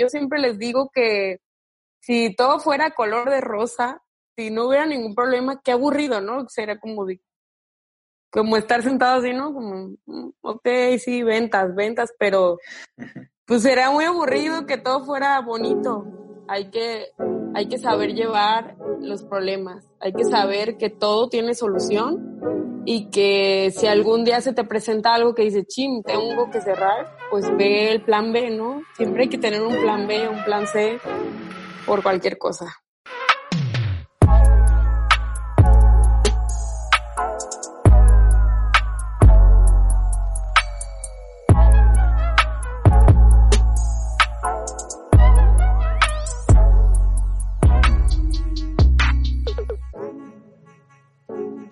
yo siempre les digo que si todo fuera color de rosa, si no hubiera ningún problema, qué aburrido, ¿no? Sería como como estar sentado así, ¿no? Como, mm, ok, sí, ventas, ventas, pero pues será muy aburrido que todo fuera bonito. Hay que, hay que saber llevar los problemas, hay que saber que todo tiene solución y que si algún día se te presenta algo que dice, chim, tengo que cerrar, pues ve el plan B, ¿no? Siempre hay que tener un plan B, un plan C por cualquier cosa.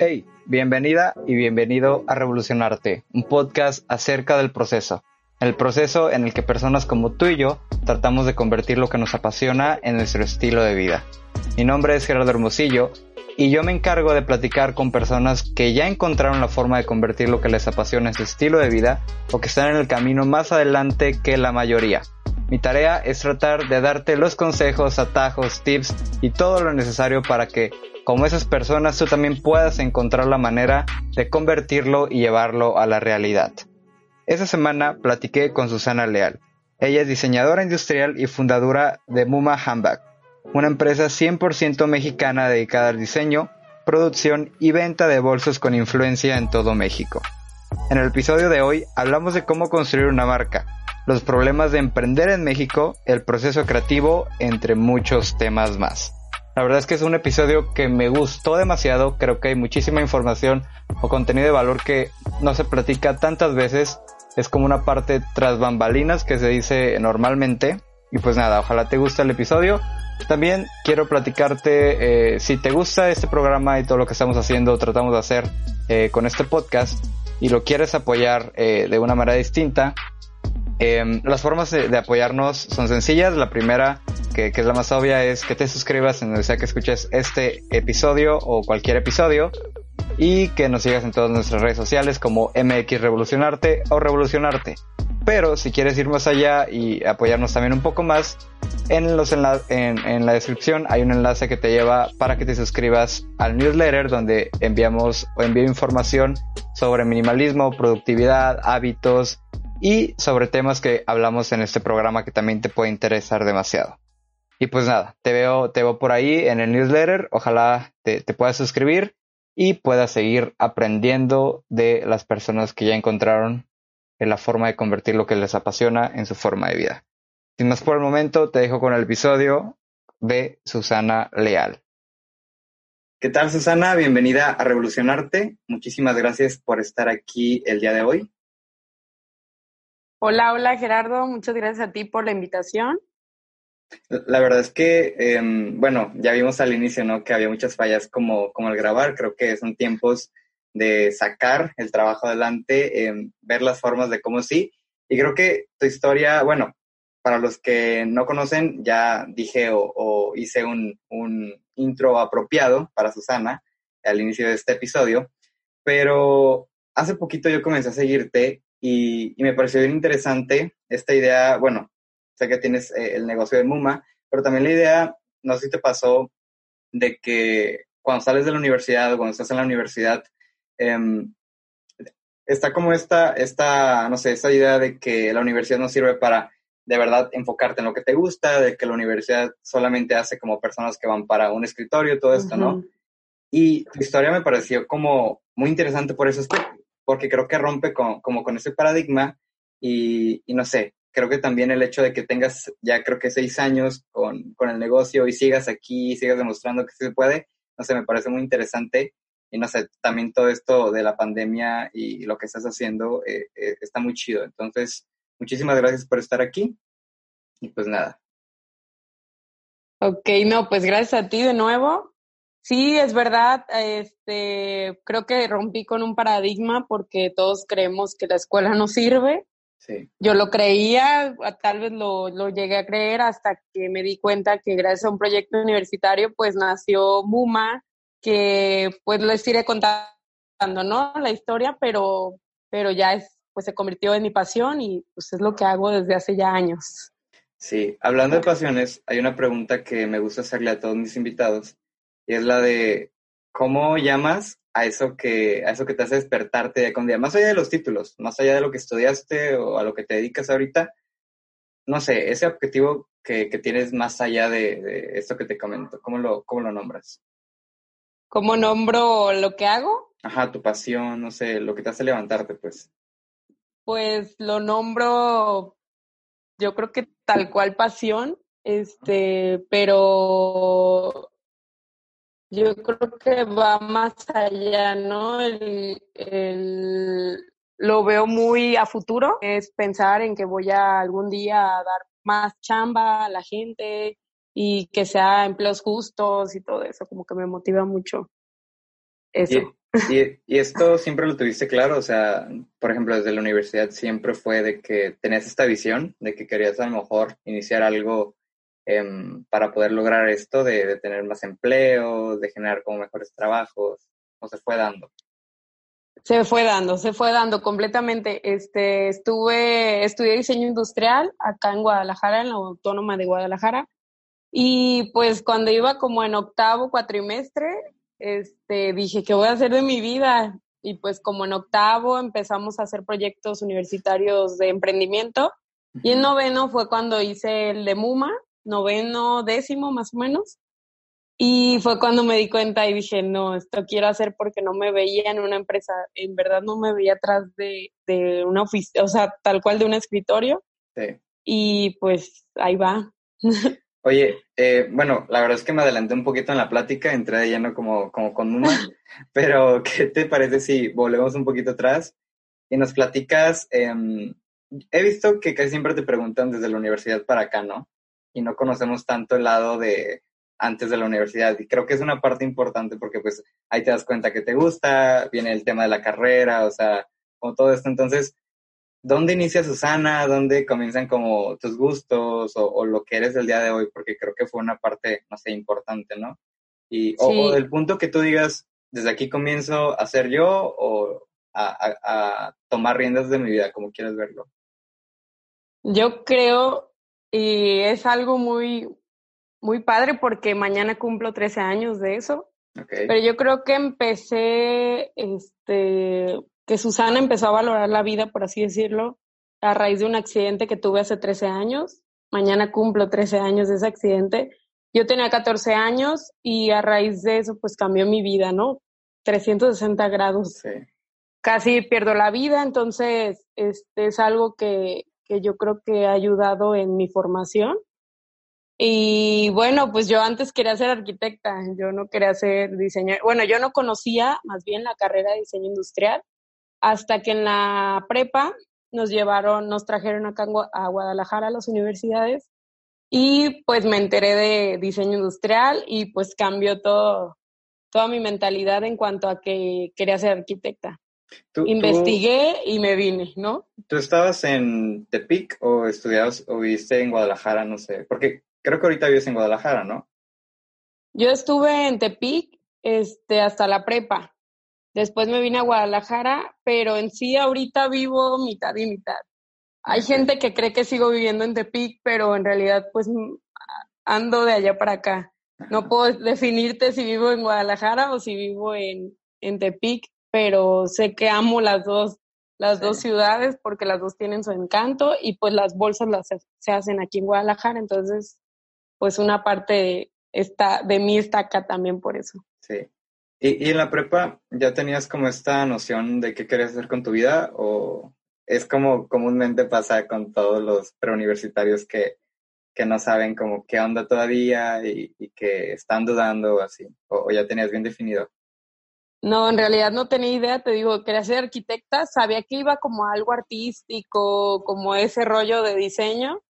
Hey, bienvenida y bienvenido a Revolucionarte, un podcast acerca del proceso. El proceso en el que personas como tú y yo tratamos de convertir lo que nos apasiona en nuestro estilo de vida. Mi nombre es Gerardo Hermosillo y yo me encargo de platicar con personas que ya encontraron la forma de convertir lo que les apasiona en su estilo de vida o que están en el camino más adelante que la mayoría. Mi tarea es tratar de darte los consejos, atajos, tips y todo lo necesario para que como esas personas tú también puedas encontrar la manera de convertirlo y llevarlo a la realidad. Esta semana platiqué con Susana Leal. Ella es diseñadora industrial y fundadora de Muma Handbag, una empresa 100% mexicana dedicada al diseño, producción y venta de bolsos con influencia en todo México. En el episodio de hoy hablamos de cómo construir una marca, los problemas de emprender en México, el proceso creativo, entre muchos temas más. La verdad es que es un episodio que me gustó demasiado. Creo que hay muchísima información o contenido de valor que no se platica tantas veces. Es como una parte tras bambalinas que se dice normalmente. Y pues nada, ojalá te guste el episodio. También quiero platicarte eh, si te gusta este programa y todo lo que estamos haciendo, tratamos de hacer eh, con este podcast y lo quieres apoyar eh, de una manera distinta, Em, las formas de, apoyarnos son sencillas. La primera, que, es la más obvia, es que te suscribas en donde sea que escuches este episodio o cualquier episodio y que nos sigas en todas nuestras redes sociales como MX Revolucionarte o Revolucionarte. Pero si quieres ir más allá y apoyarnos también un poco más, en, los en, la descripción hay un enlace que te lleva para que te suscribas al newsletter donde enviamos o envío información sobre minimalismo, productividad, hábitos, y sobre temas que hablamos en este programa que también te puede interesar demasiado. Y pues nada, te veo, te veo por ahí en el newsletter. Ojalá te, te puedas suscribir y puedas seguir aprendiendo de las personas que ya encontraron la forma de convertir lo que les apasiona en su forma de vida. Sin más por el momento, te dejo con el episodio de Susana Leal. ¿Qué tal, Susana? Bienvenida a Revolucionarte. Muchísimas gracias por estar aquí el día de hoy. Hola, hola Gerardo, muchas gracias a ti por la invitación. La verdad es que, em, bueno, ya vimos al inicio, ¿no? Que había muchas fallas como, como el grabar. Creo que son tiempos de sacar el trabajo adelante, em, ver las formas de cómo sí. Y creo que tu historia, bueno, para los que no conocen, ya dije o, hice un, un, intro apropiado para Susana al inicio de este episodio, pero hace poquito yo comencé a seguirte y, me pareció bien interesante esta idea, bueno, sé que tienes eh, el negocio de Muma, pero también la idea, no sé si te pasó, de que cuando sales de la universidad o cuando estás en la universidad, em, está como esta, esta, no sé, esta idea de que la universidad no sirve para de verdad enfocarte en lo que te gusta, de que la universidad solamente hace como personas que van para un escritorio, todo esto, ¿no? Y tu historia me pareció como muy interesante por aspecto, porque creo que rompe con, como con ese paradigma y, no sé, creo que también el hecho de que tengas ya creo que seis años con, el negocio y sigas aquí, sigas demostrando que se puede, no sé, me parece muy interesante y no sé, también todo esto de la pandemia y lo que estás haciendo eh, eh, está muy chido. Entonces, muchísimas gracias por estar aquí y pues nada. Ok, no, pues gracias a ti de nuevo. Sí, es verdad. Este, creo que rompí con un paradigma porque todos creemos que la escuela no sirve. Sí. Yo lo creía, tal vez lo, lo llegué a creer hasta que me di cuenta que gracias a un proyecto universitario, pues nació Muma, que pues les iré contando, ¿no? La historia, pero, pero ya es, pues se convirtió en mi pasión y pues es lo que hago desde hace ya años. Sí, hablando de pasiones, hay una pregunta que me gusta hacerle a todos mis invitados y es la de ¿cómo llamas a eso que a eso que te hace despertarte con día? Más allá de los títulos, más allá de lo que estudiaste o a lo que te dedicas ahorita, no sé, ese objetivo que, tienes más allá de, esto que te comento, ¿cómo lo, cómo lo nombras? ¿Cómo nombro lo que hago? Ajá, tu pasión, no sé, lo que te hace levantarte, pues. Pues lo nombro, yo creo que tal cual pasión, este, pero yo creo que va más allá, ¿no? El, lo veo muy a futuro, es pensar en que voy a algún día a dar más chamba a la gente y que sea empleos justos y todo eso, como que me motiva mucho eso. Y, y, esto siempre lo tuviste claro, o sea, por ejemplo, desde la universidad siempre fue de que tenías esta visión de que querías a lo mejor iniciar algo em, para poder lograr esto, de, de, tener más empleos, de generar como mejores trabajos, o se fue dando. Se fue dando, se fue dando completamente. Este, estuve, estudié diseño industrial acá en Guadalajara, en la Autónoma de Guadalajara. Y pues cuando iba como en octavo cuatrimestre, este, dije, ¿qué voy a hacer de mi vida? Y pues como en octavo empezamos a hacer proyectos universitarios de emprendimiento. Y en noveno fue cuando hice el de MUMA, noveno, décimo más o menos. Y fue cuando me di cuenta y dije, no, esto quiero hacer porque no me veía en una empresa, en verdad no me veía atrás de, de una oficina, o sea, tal cual de un escritorio. Sí. Y pues ahí va. Oye, eh, bueno, la verdad es que me adelanté un poquito en la plática, entré de lleno como, como con Numa, pero ¿qué te parece si volvemos un poquito atrás y nos platicas? Em, he visto que casi siempre te preguntan desde la universidad para acá, ¿no? Y no conocemos tanto el lado de antes de la universidad. Y creo que es una parte importante porque pues ahí te das cuenta que te gusta, viene el tema de la carrera, o sea, como todo esto. Entonces, ¿dónde inicia Susana? ¿Dónde comienzan como tus gustos o, lo que eres el día de hoy? Porque creo que fue una parte, no sé, importante, ¿no? Y, o, del punto que tú digas, desde aquí comienzo a ser yo o a, a tomar riendas de mi vida, como quieras verlo. Yo creo, y es algo muy, muy padre porque mañana cumplo 13 años de eso. Pero yo creo que empecé, este, que Susana empezó a valorar la vida, por así decirlo, a raíz de un accidente que tuve hace 13 años. Mañana cumplo 13 años de ese accidente. Yo tenía 14 años y a raíz de eso, pues cambió mi vida, ¿no? 360 grados. Casi pierdo la vida, entonces este es algo que, que yo creo que ha ayudado en mi formación y bueno, pues yo antes quería ser arquitecta, yo no quería ser diseñador. Bueno, yo no conocía más bien la carrera de diseño industrial hasta que en la prepa nos llevaron, nos trajeron acá a Guadalajara a las universidades y pues me enteré de diseño industrial y pues cambió todo, toda mi mentalidad en cuanto a que quería ser arquitecta. Investigué y me vine, ¿no? ¿Tú estabas en Tepic o estudiabas o viviste en Guadalajara? No sé, porque Creo que ahorita vives en Guadalajara, ¿no? Yo estuve en Tepic este, hasta la prepa. Después me vine a Guadalajara, pero en sí ahorita vivo mitad y mitad. Hay gente que cree que sigo viviendo en Tepic, pero en realidad pues ando de allá para acá. No puedo definirte si vivo en Guadalajara o si vivo en, en Tepic, pero sé que amo las dos, las dos ciudades porque las dos tienen su encanto y pues las bolsas las se hacen aquí en Guadalajara, entonces pues una parte está, de mí está acá también por eso. Sí. ¿Y, ¿Y, en la prepa ya tenías como esta noción de qué querías hacer con tu vida o es como comúnmente pasa con todos los preuniversitarios que, que no saben como qué onda todavía y, y que están dudando o así? O, ya tenías bien definido? No, en realidad no tenía idea, te digo, quería ser arquitecta, sabía que iba como algo artístico, como ese rollo de diseño,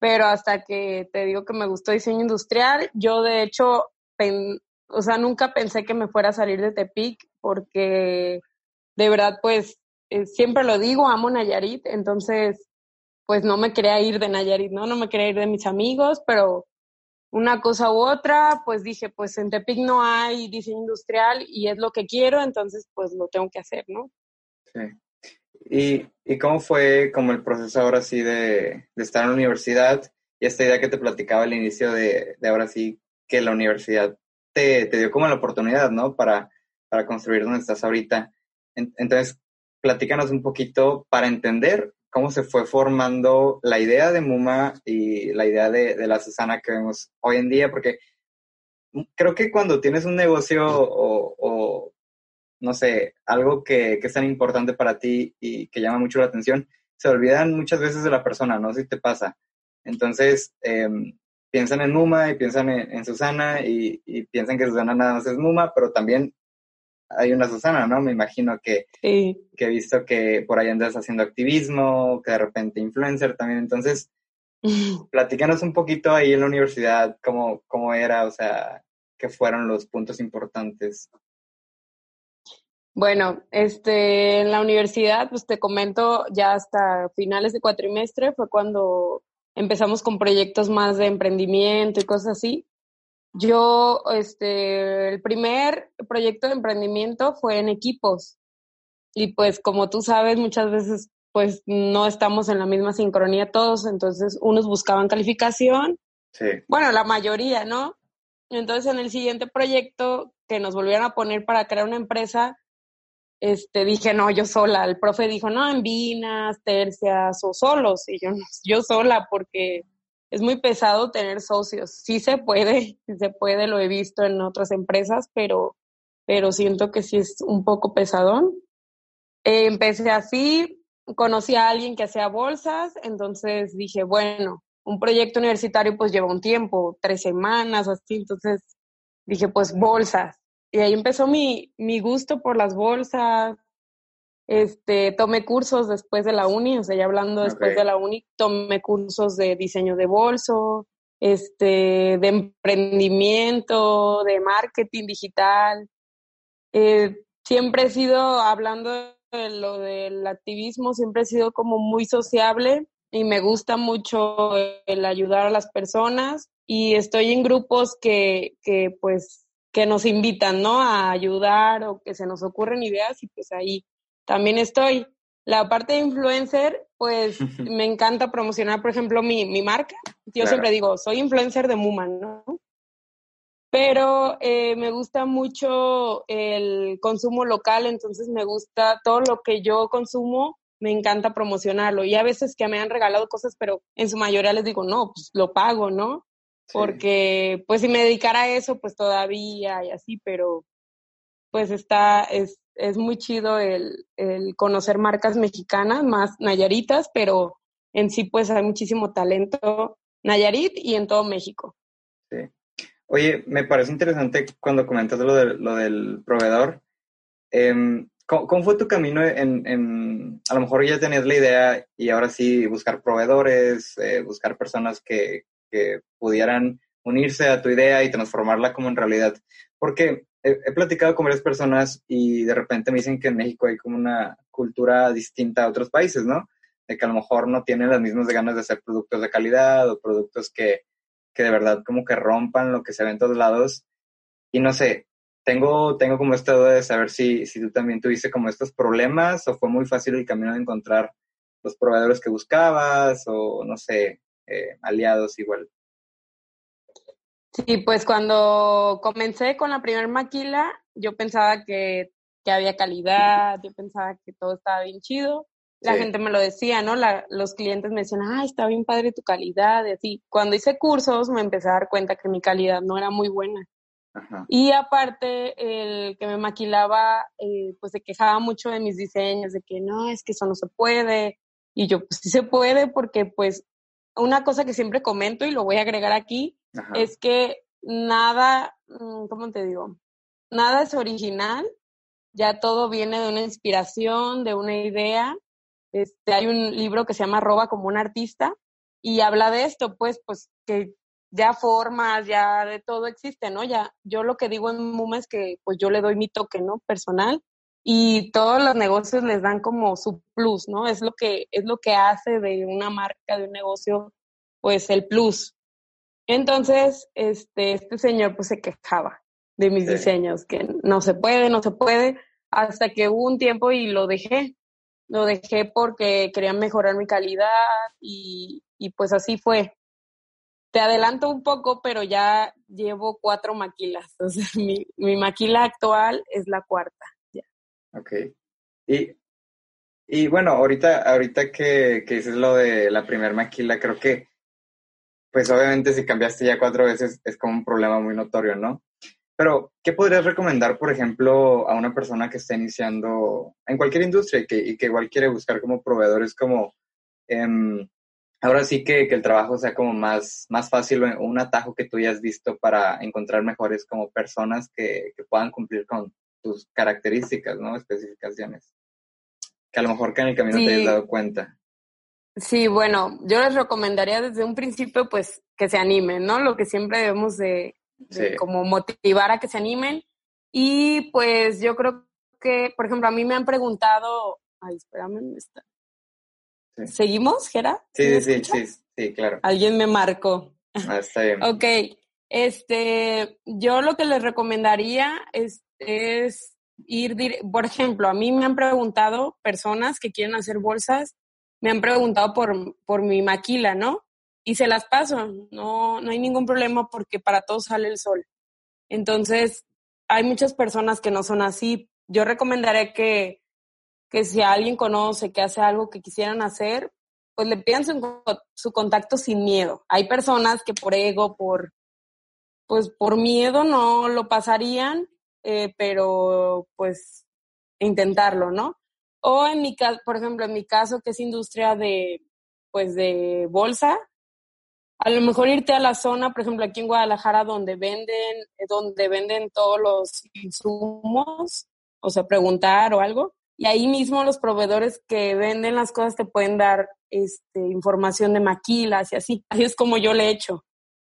pero hasta que te digo que me gustó diseño industrial, yo de hecho, o sea, nunca pensé que me fuera a salir de Tepic porque de verdad, pues, eh, siempre lo digo, amo Nayarit, entonces, pues no me quería ir de Nayarit, ¿no? No me quería ir de mis amigos, pero una cosa u otra, pues dije, pues en Tepic no hay diseño industrial y es lo que quiero, entonces pues lo tengo que hacer, ¿no? Sí. ¿Y, ¿Y, cómo fue como el proceso ahora sí de, de, estar en la universidad y esta idea que te platicaba al inicio de, de ahora sí, que la universidad te, te, dio como la oportunidad, ¿no? Para, para construir donde estás ahorita. entonces, platícanos un poquito para entender cómo se fue formando la idea de Muma y la idea de, la Susana que vemos hoy en día, porque creo que cuando tienes un negocio o, no sé, algo que, que, es tan importante para ti y que llama mucho la atención, se olvidan muchas veces de la persona, ¿no? Si te pasa. Entonces, eh, piensan en Muma y piensan en, Susana y, y, piensan que Susana nada más es Muma, pero también hay una Susana, ¿no? Me imagino que, sí. que he visto que por ahí andas haciendo activismo, que de repente influencer también. Entonces, platícanos un poquito ahí en la universidad, cómo, cómo era, o sea, qué fueron los puntos importantes. Bueno, este, en la universidad, pues te comento, ya hasta finales de cuatrimestre fue cuando empezamos con proyectos más de emprendimiento y cosas así. Yo, este, el primer proyecto de emprendimiento fue en equipos. Y pues como tú sabes, muchas veces pues no estamos en la misma sincronía todos, entonces unos buscaban calificación. Sí. Bueno, la mayoría, ¿no? Entonces en el siguiente proyecto que nos volvieron a poner para crear una empresa, este, dije, no, yo sola. El profe dijo, no, en vinas, tercias o solos. Y yo, yo sola, porque es muy pesado tener socios. Sí se puede, se puede, lo he visto en otras empresas, pero, pero siento que sí es un poco pesadón. Empecé así, conocí a alguien que hacía bolsas, entonces dije, bueno, un proyecto universitario pues lleva un tiempo, tres semanas o así, entonces dije, pues bolsas y ahí empezó mi, mi gusto por las bolsas. Este, tomé cursos después de la uni, o sea, ya hablando después okay. de la uni, tomé cursos de diseño de bolso, este, de emprendimiento, de marketing digital. Eh, siempre he sido, hablando de lo del activismo, siempre he sido como muy sociable y me gusta mucho el ayudar a las personas y estoy en grupos que, que pues que nos invitan, ¿no? A ayudar o que se nos ocurren ideas y pues ahí también estoy. La parte de influencer, pues me encanta promocionar, por ejemplo, mi, mi marca. Yo claro. siempre digo, soy influencer de Muman, ¿no? Pero eh, me gusta mucho el consumo local, entonces me gusta todo lo que yo consumo, me encanta promocionarlo. Y a veces que me han regalado cosas, pero en su mayoría les digo, no, pues lo pago, ¿no? porque pues si me dedicara a eso, pues todavía y así, pero pues está, es, es muy chido el, el conocer marcas mexicanas, más nayaritas, pero en sí pues hay muchísimo talento Nayarit y en todo México. Sí. Oye, me parece interesante cuando comentas lo, de, lo del proveedor. ¿cómo, ¿cómo, fue tu camino en, en, a lo mejor ya tenías la idea y ahora sí buscar proveedores, eh, buscar personas que, que pudieran unirse a tu idea y transformarla como en realidad. Porque he, platicado con varias personas y de repente me dicen que en México hay como una cultura distinta a otros países, ¿no? De que a lo mejor no tienen las mismas ganas de hacer productos de calidad o productos que, que de verdad como que rompan lo que se ve en todos lados. Y no sé, tengo, tengo como esta duda de saber si, si tú también tuviste como estos problemas o fue muy fácil el camino de encontrar los proveedores que buscabas o no sé, eh, aliados igual. Sí, pues cuando comencé con la primera maquila, yo pensaba que, que, había calidad, yo pensaba que todo estaba bien chido. La sí. gente me lo decía, ¿no? La, los clientes me decían, ah, está bien padre tu calidad, y así. Cuando hice cursos me empecé a dar cuenta que mi calidad no era muy buena. Ajá. Y aparte, el que me maquilaba, eh, pues se quejaba mucho de mis diseños, de que no, es que eso no se puede. Y yo, pues sí se puede porque pues una cosa que siempre comento y lo voy a agregar aquí Ajá. es que nada, mm, ¿cómo te digo? Nada es original, ya todo viene de una inspiración, de una idea. Este, hay un libro que se llama Roba como un artista y habla de esto, pues, pues que ya formas, ya de todo existe, ¿no? Ya, yo lo que digo en Muma es que pues yo le doy mi toque, ¿no? Personal y todos los negocios les dan como su plus, ¿no? Es lo que, es lo que hace de una marca, de un negocio, pues el plus. Entonces, este, este señor pues se quejaba de mis sí. diseños, que no se puede, no se puede, hasta que hubo un tiempo y lo dejé. Lo dejé porque quería mejorar mi calidad y, y pues así fue. te adelanto un poco, pero ya llevo cuatro maquilas. O sea, mi, mi maquila actual es la cuarta. Ok. Y, y bueno, ahorita, ahorita que, que dices lo de la primer maquila, creo que, pues obviamente si cambiaste ya cuatro veces es como un problema muy notorio, ¿no? Pero, ¿qué podrías recomendar, por ejemplo, a una persona que está iniciando en cualquier industria y que, y que igual quiere buscar como proveedores como... Em, ahora sí que, que, el trabajo sea como más, más fácil o un atajo que tú hayas visto para encontrar mejores como personas que, que puedan cumplir con tus características, ¿no? Especificaciones. Que a lo mejor que en el camino Sí. te hayas dado cuenta. Sí, bueno, yo les recomendaría desde un principio, pues, que se animen, ¿no? Lo que siempre debemos de, de Sí. como motivar a que se animen. Y pues yo creo que, por ejemplo, a mí me han preguntado, ay, espérame, ¿dónde está? Sí. ¿Seguimos, Gera? Sí, sí, sí, sí, claro. Alguien me marcó. Ah, está bien. Ok, este, yo lo que les recomendaría es, es ir, por ejemplo, a mí me han preguntado personas que quieren hacer bolsas, me han preguntado por, por mi maquila, ¿no? Y se las paso, no, no hay ningún problema porque para todos sale el sol. Entonces, hay muchas personas que no son así. Yo recomendaré que, que si alguien conoce que hace algo que quisieran hacer, pues le pidan su, su contacto sin miedo. Hay personas que por ego, por, pues por miedo no lo pasarían, eh, pero pues intentarlo, ¿no? O en mi caso, por ejemplo, en mi caso, que es industria de, pues de bolsa, a lo mejor irte a la zona, por ejemplo, aquí en Guadalajara, donde venden, eh, donde venden todos los insumos, o sea, preguntar o algo, y ahí mismo los proveedores que venden las cosas te pueden dar este, información de maquilas y así. Así es como yo le he hecho.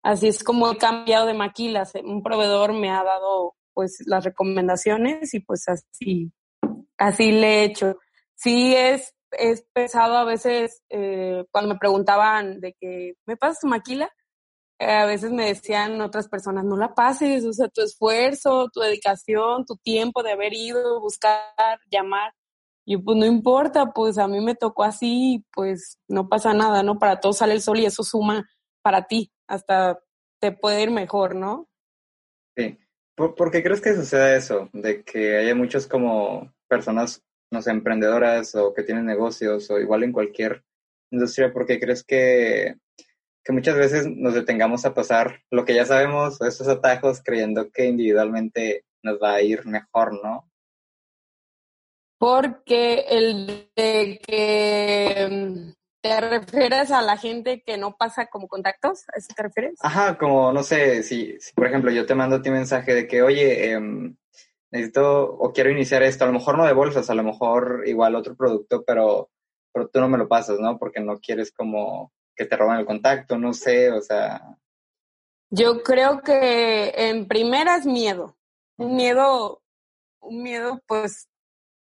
Así es como he cambiado de maquilas. Un proveedor me ha dado pues las recomendaciones y pues así, así le he hecho. Sí es, es pesado a veces eh, cuando me preguntaban de que, ¿me pasas tu maquila? Eh, a veces me decían otras personas, no la pases, o sea, tu esfuerzo, tu dedicación, tu tiempo de haber ido, buscar, llamar. Y pues no importa, pues a mí me tocó así, pues no pasa nada, ¿no? Para todos sale el sol y eso suma para ti, hasta te puede ir mejor, ¿no? Sí. ¿Por, qué crees que suceda eso? De que haya muchos como personas, no sé, emprendedoras o que tienen negocios o igual en cualquier industria, ¿por qué crees que, que muchas veces nos detengamos a pasar lo que ya sabemos o esos atajos creyendo que individualmente nos va a ir mejor, ¿no? Porque el de que te refieres a la gente que no pasa como contactos, ¿a eso te refieres? Ajá, como no sé, si, si por ejemplo yo te mando a ti un mensaje de que, oye, em, necesito o quiero iniciar esto, a lo mejor no de bolsas, a lo mejor igual otro producto, pero, pero tú no me lo pasas, ¿no? Porque no quieres como que te roben el contacto, no sé, o sea, Yo creo que en primera es miedo. Un miedo, un miedo, pues,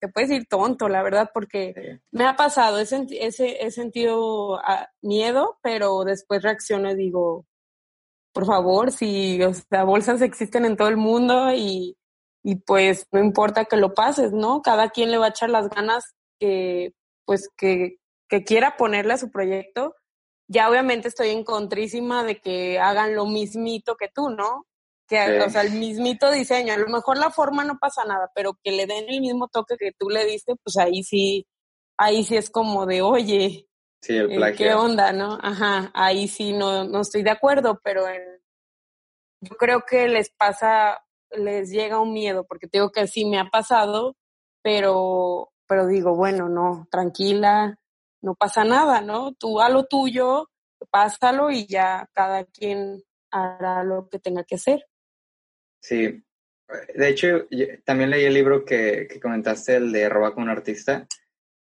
te puedes ir tonto, la verdad, porque me ha pasado, he, senti- ese- he sentido ah, miedo, pero después reacciono y digo, por favor, si, o sea, bolsas existen en todo el mundo y, y pues no importa que lo pases, ¿no? Cada quien le va a echar las ganas que, pues, que, que quiera ponerle a su proyecto. Ya obviamente estoy en contrísima de que hagan lo mismito que tú, ¿no? Que, Sí. o sea, el mismito diseño. A lo mejor la forma no pasa nada, pero que le den el mismo toque que tú le diste, pues ahí sí, ahí sí es como de, oye, sí, el eh, plagio. ¿qué onda, no? Ajá, ahí sí no, no estoy de acuerdo, pero en, yo creo que les pasa, les llega un miedo, porque te digo que sí me ha pasado, pero, pero digo, bueno, no, tranquila, no pasa nada, ¿no? Tú a lo tuyo, pásalo y ya cada quien hará lo que tenga que hacer. Sí. De hecho, también leí el libro que, que comentaste, el de Roba con un artista,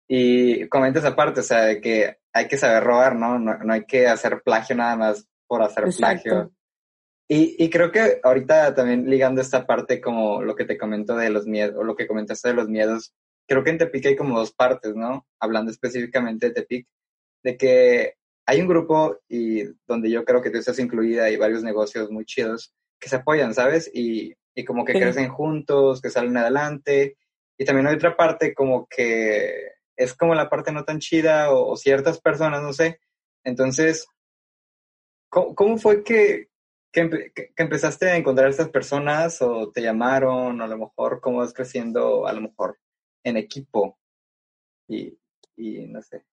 y comentas aparte, o sea, de que hay que saber robar, ¿no? No, no hay que hacer plagio nada más por hacer Exacto. plagio. Y, y creo que ahorita también ligando esta parte como lo que te comento de los miedos, o lo que comentaste de los miedos, creo que en Tepic hay como dos partes, ¿no? Hablando específicamente de Tepic, de que hay un grupo y donde yo creo que tú estás incluida y varios negocios muy chidos que se apoyan, ¿sabes? Y, y como que Sí. crecen juntos, que salen adelante. Y también hay otra parte como que es como la parte no tan chida o, o ciertas personas, no sé. Entonces, ¿Cómo, fue que, que, empezaste a encontrar a estas personas o te llamaron o a lo mejor cómo vas creciendo a lo mejor en equipo y, y no sé?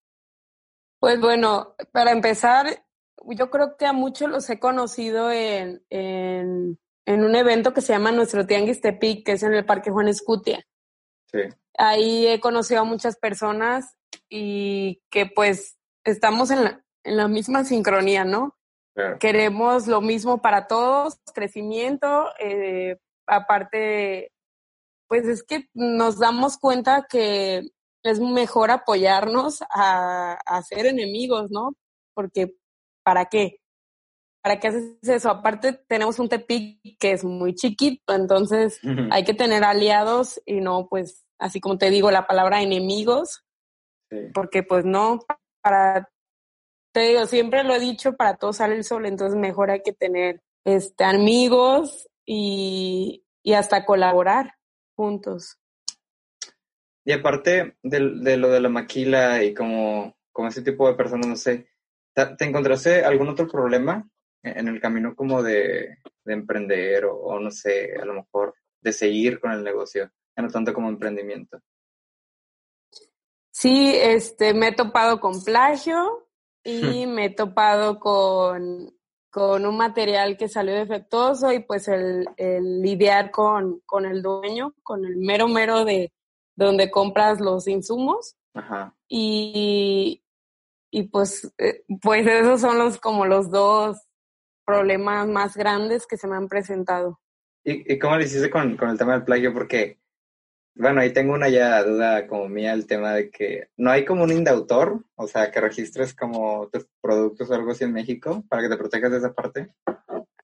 Pues bueno, para empezar, yo creo que a muchos los he conocido en, en, en un evento que se llama Nuestro Tianguis Tepic, que es en el Parque Juan Escutia. Sí. Ahí he conocido a muchas personas y que pues estamos en la, en la misma sincronía, ¿no? Queremos lo mismo para todos, crecimiento, eh, aparte, pues es que nos damos cuenta que es mejor apoyarnos a, a ser enemigos, ¿no? Porque, ¿para qué? ¿Para qué haces eso? Aparte, tenemos un Tepic que es muy chiquito, entonces hay que tener aliados y no, pues, así como te digo, la palabra enemigos, porque pues no, para te digo, siempre lo he dicho, para todos sale el sol, entonces mejor hay que tener este, amigos y, y hasta colaborar juntos. Y aparte de, de, lo de la maquila y como, como ese tipo de personas, no sé, ¿te, encontraste algún otro problema en el camino como de, de emprender o, o, no sé, a lo mejor de seguir con el negocio, ya no tanto como emprendimiento? Sí, este, me he topado con plagio, y me he topado con, con un material que salió defectuoso y pues el, el lidiar con, con, el dueño, con el mero mero de donde compras los insumos. Ajá. Y, y pues, eh, pues esos son los como los dos problemas más grandes que se me han presentado. ¿Y, y cómo le hiciste con, con el tema del plagio? Porque bueno, ahí tengo una ya duda como mía, el tema de que no hay como un indautor, o sea, que registres como tus productos o algo así en México para que te protejas de esa parte.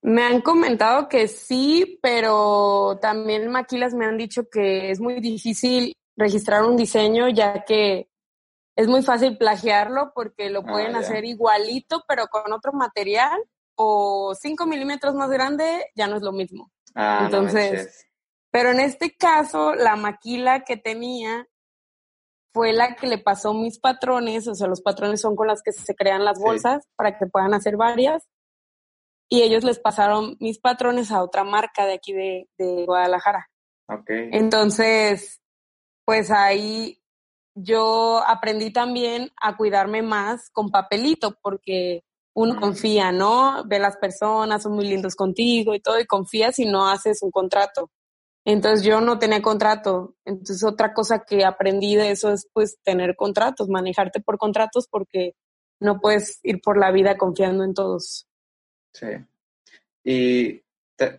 Me han comentado que sí, pero también maquilas me han dicho que es muy difícil registrar un diseño ya que es muy fácil plagiarlo porque lo ah, pueden hacer igualito pero con otro material o 5 milímetros más grande ya no es lo mismo. Ah, Entonces, pero en este caso, la maquila que tenía fue la que le pasó mis patrones, o sea, los patrones son con las que se crean las bolsas para que puedan hacer varias. Y ellos les pasaron mis patrones a otra marca de aquí de, de Guadalajara. Okay. Entonces, pues ahí yo aprendí también a cuidarme más con papelito, porque uno confía, ¿no? Ve las personas, son muy lindos contigo y todo, y confías si no haces un contrato. Entonces yo no tenía contrato. Entonces otra cosa que aprendí de eso es pues tener contratos, manejarte por contratos porque no puedes ir por la vida confiando en todos. Sí. Y,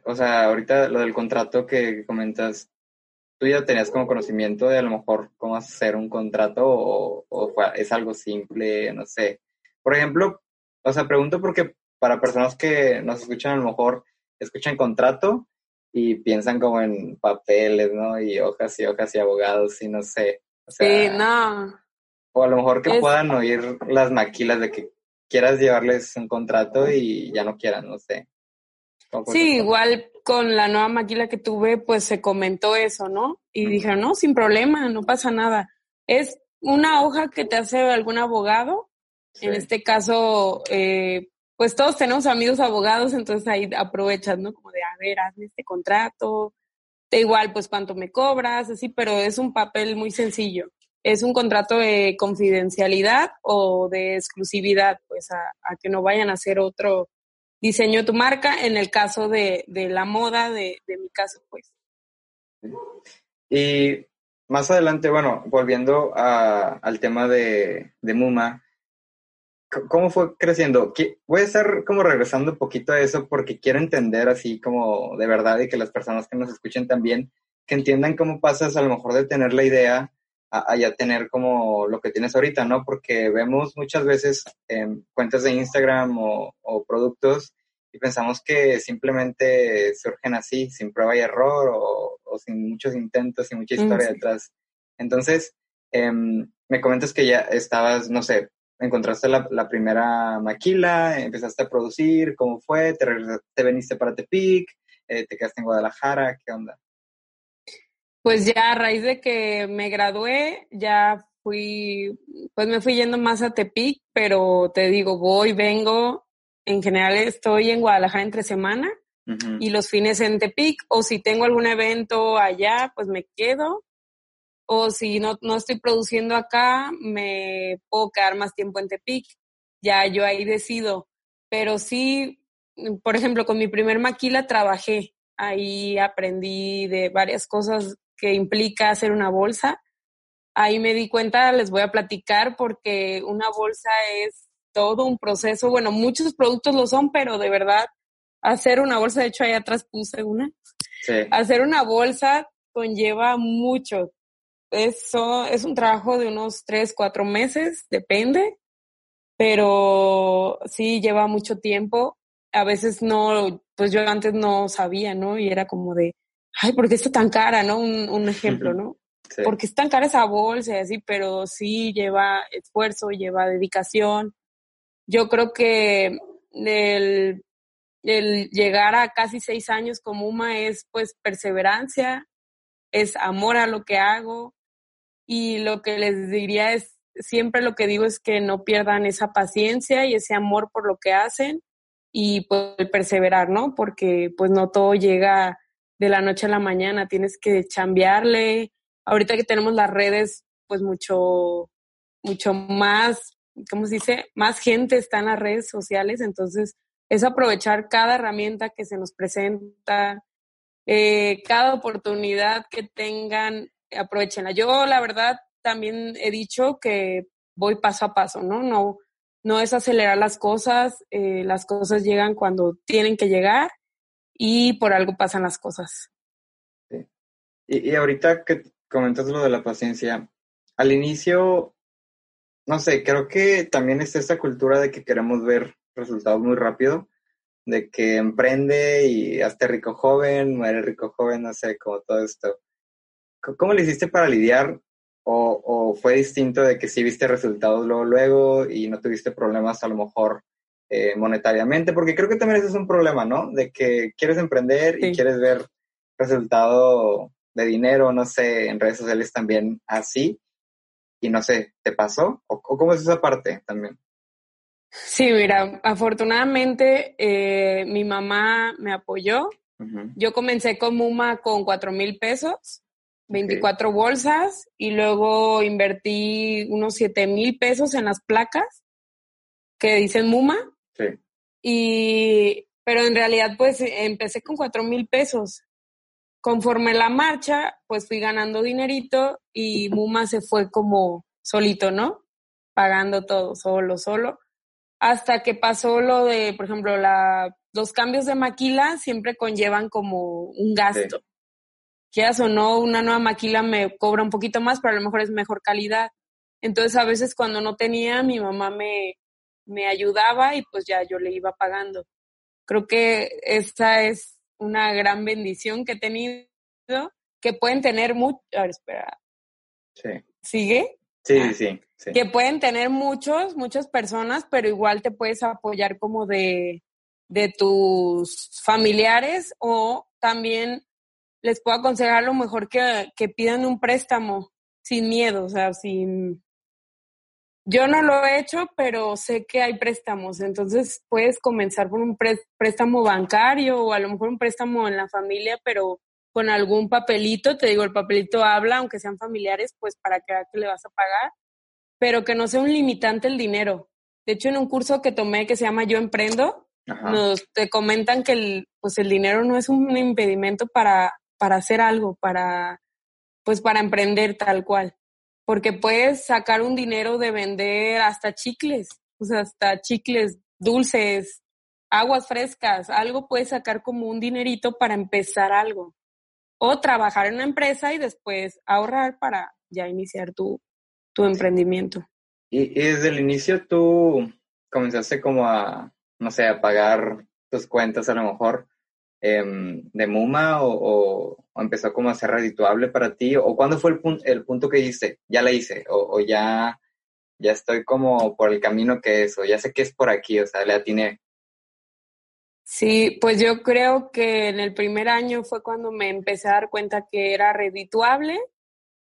o sea, ahorita lo del contrato que comentas, ¿tú ya tenías como conocimiento de a lo mejor cómo hacer un contrato o, o es algo simple, no sé? Por ejemplo, o sea, pregunto porque para personas que nos escuchan a lo mejor escuchan contrato y piensan como en papeles, ¿no? Y hojas y hojas y abogados y no sé. sí, no. O a lo mejor que puedan oír las maquilas de que quieras llevarles un contrato y ya no quieran, no sé. Sí, igual con la nueva maquila que tuve, pues se comentó eso, ¿no? Y dijeron, no, sin problema, no pasa nada. Es una hoja que te hace algún abogado. En este caso, eh, pues todos tenemos amigos abogados, entonces ahí aprovechas, ¿no? Como de, a ver, hazme este contrato, da igual, pues cuánto me cobras, así, pero es un papel muy sencillo. Es un contrato de confidencialidad o de exclusividad, pues a, que no vayan a hacer otro diseño tu marca, en el caso de, de la moda, de, de mi caso, pues. Y más adelante, bueno, volviendo a, al tema de, de Muma, ¿Cómo fue creciendo? Voy a estar como regresando un poquito a eso porque quiero entender así como de verdad y que las personas que nos escuchen también, que entiendan cómo pasas a lo mejor de tener la idea a, ya tener como lo que tienes ahorita, ¿no? Porque vemos muchas veces en cuentas de Instagram o, productos y pensamos que simplemente surgen así, sin prueba y error o, sin muchos intentos y mucha mm, historia detrás. Entonces, em, me comentas que ya estabas, no sé, encontraste la, la, primera maquila, empezaste a producir, ¿cómo fue? ¿Te, te veniste para Tepic? Eh, ¿Te quedaste en Guadalajara? ¿Qué onda? Pues ya a raíz de que me gradué, ya fui, pues me fui yendo más a Tepic, pero te digo, voy, vengo, en general estoy en Guadalajara entre semana y los fines en Tepic, o si tengo algún evento allá, pues me quedo, o si no, no estoy produciendo acá, me puedo quedar más tiempo en Tepic, ya yo ahí decido, pero sí, por ejemplo, con mi primer maquila trabajé, ahí aprendí de varias cosas que implica hacer una bolsa, ahí me di cuenta, les voy a platicar, porque una bolsa es todo un proceso. Bueno, muchos productos lo son, pero de verdad, hacer una bolsa, de hecho ahí atrás puse una. Hacer una bolsa conlleva mucho. Eso es un trabajo de unos tres, cuatro meses, depende, pero sí lleva mucho tiempo. A veces no, pues yo antes no sabía, ¿no? Y era como de, ay, ¿por qué está tan cara, no? Un, un ejemplo, ¿no? porque es tan cara esa bolsa y así, pero sí lleva esfuerzo, lleva dedicación. Yo creo que el, el llegar a casi seis años como UMA es pues perseverancia, es amor a lo que hago y lo que les diría es, siempre lo que digo es que no pierdan esa paciencia y ese amor por lo que hacen y pues perseverar, ¿no? Porque pues no todo llega de la noche a la mañana, tienes que chambearle, ahorita que tenemos las redes, pues mucho, mucho más, ¿cómo se dice? Más gente está en las redes sociales, entonces es aprovechar cada herramienta que se nos presenta, eh, cada oportunidad que tengan, aprovechenla. Yo, la verdad, también he dicho que voy paso a paso, ¿no? No, no es acelerar las cosas, eh, las cosas llegan cuando tienen que llegar y por algo pasan las cosas. Y, ahorita que comentas lo de la paciencia. Al inicio, no sé, creo que también es esa cultura de que queremos ver resultados muy rápido, de que emprende y hazte rico joven, muere rico joven, no sé, como todo esto. ¿Cómo le hiciste para lidiar? O, o, fue distinto de que sí viste resultados luego, luego y no tuviste problemas a lo mejor eh, monetariamente? Porque creo que también ese es un problema, ¿no? De que quieres emprender y quieres ver resultado de dinero, no sé, en redes sociales también así. Y no sé, ¿te pasó? ¿O, cómo es esa parte también? Sí, mira, afortunadamente eh, mi mamá me apoyó. Yo comencé con Muma con cuatro mil pesos, 24 bolsas, y luego invertí unos siete mil pesos en las placas que dicen Muma. Sí. Y, pero en realidad, pues empecé con cuatro mil pesos conforme la marcha, pues fui ganando dinerito y Muma se fue como solito, ¿no? Pagando todo, solo, solo. Hasta que pasó lo de, por ejemplo, la, los cambios de maquila siempre conllevan como un gasto. Sí. o no, una nueva maquila me cobra un poquito más, pero a lo mejor es mejor calidad. Entonces, a veces cuando no tenía, mi mamá me, me ayudaba y pues ya yo le iba pagando. Creo que esta es una gran bendición que he tenido, que pueden tener mucho, a ver, espera. Sí. ¿Sigue? Sí, ah. sí, sí, Que pueden tener muchos, muchas personas, pero igual te puedes apoyar como de, de tus familiares o también les puedo aconsejar lo mejor que, que pidan un préstamo sin miedo, o sea, sin, yo no lo he hecho, pero sé que hay préstamos, entonces puedes comenzar por un préstamo bancario o a lo mejor un préstamo en la familia, pero con algún papelito, te digo, el papelito habla, aunque sean familiares, pues para que que le vas a pagar, pero que no sea un limitante el dinero. De hecho, en un curso que tomé que se llama Yo Emprendo, nos te comentan que el, pues el dinero no es un impedimento para, para hacer algo, para, pues para emprender tal cual porque puedes sacar un dinero de vender hasta chicles, o sea, hasta chicles dulces, aguas frescas, algo puedes sacar como un dinerito para empezar algo. O trabajar en una empresa y después ahorrar para ya iniciar tu, tu emprendimiento. Y, desde el inicio tú comenzaste como a, no sé, a pagar tus cuentas a lo mejor Em, de Muma o, empezó como a ser redituable para ti? ¿O cuándo fue el, el punto que dijiste, ya la hice? O, ya, ya estoy como por el camino que es? ¿O ya sé que es por aquí? O sea, le atiné. Sí, pues yo creo que en el primer año fue cuando me empecé a dar cuenta que era redituable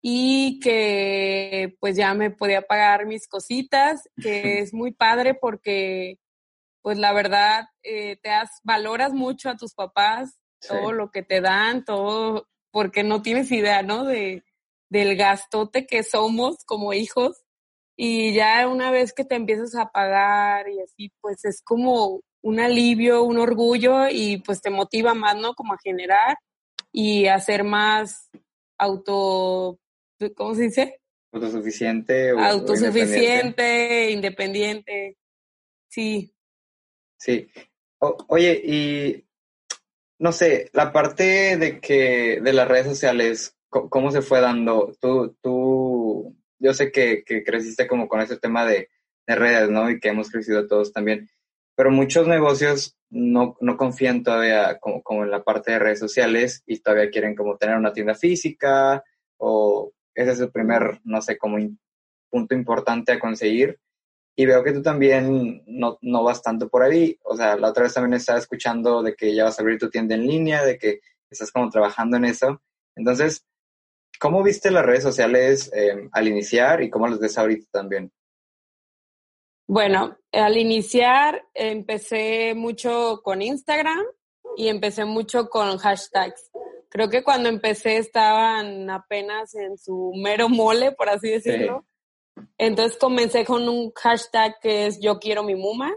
y que pues ya me podía pagar mis cositas, que es muy padre porque pues la verdad, eh, te has, valoras mucho a tus papás, todo lo que te dan, todo, porque no tienes idea, ¿no? De, del gastote que somos como hijos. Y ya una vez que te empiezas a pagar y así, pues es como un alivio, un orgullo y pues te motiva más, ¿no? Como a generar y a ser más auto, ¿cómo se dice? Autosuficiente. O, Autosuficiente, independiente. Sí. Sí. oye, y no sé, la parte de que de las redes sociales, ¿cómo se fue dando? Tú, tú, yo sé que, que creciste como con ese tema de, de, redes, ¿no? Y que hemos crecido todos también. Pero muchos negocios no, no confían todavía como, como en la parte de redes sociales y todavía quieren como tener una tienda física o ese es el primer, no sé, como punto importante a conseguir. Y veo que tú también no, no vas tanto por ahí. O sea, la otra vez también estaba escuchando de que ya vas a abrir tu tienda en línea, de que estás como trabajando en eso. Entonces, ¿cómo viste las redes sociales eh, al iniciar y cómo las ves ahorita también? Bueno, al iniciar empecé mucho con Instagram y empecé mucho con hashtags. Creo que cuando empecé estaban apenas en su mero mole, por así decirlo. Entonces comencé con un hashtag que es yo quiero mi muma.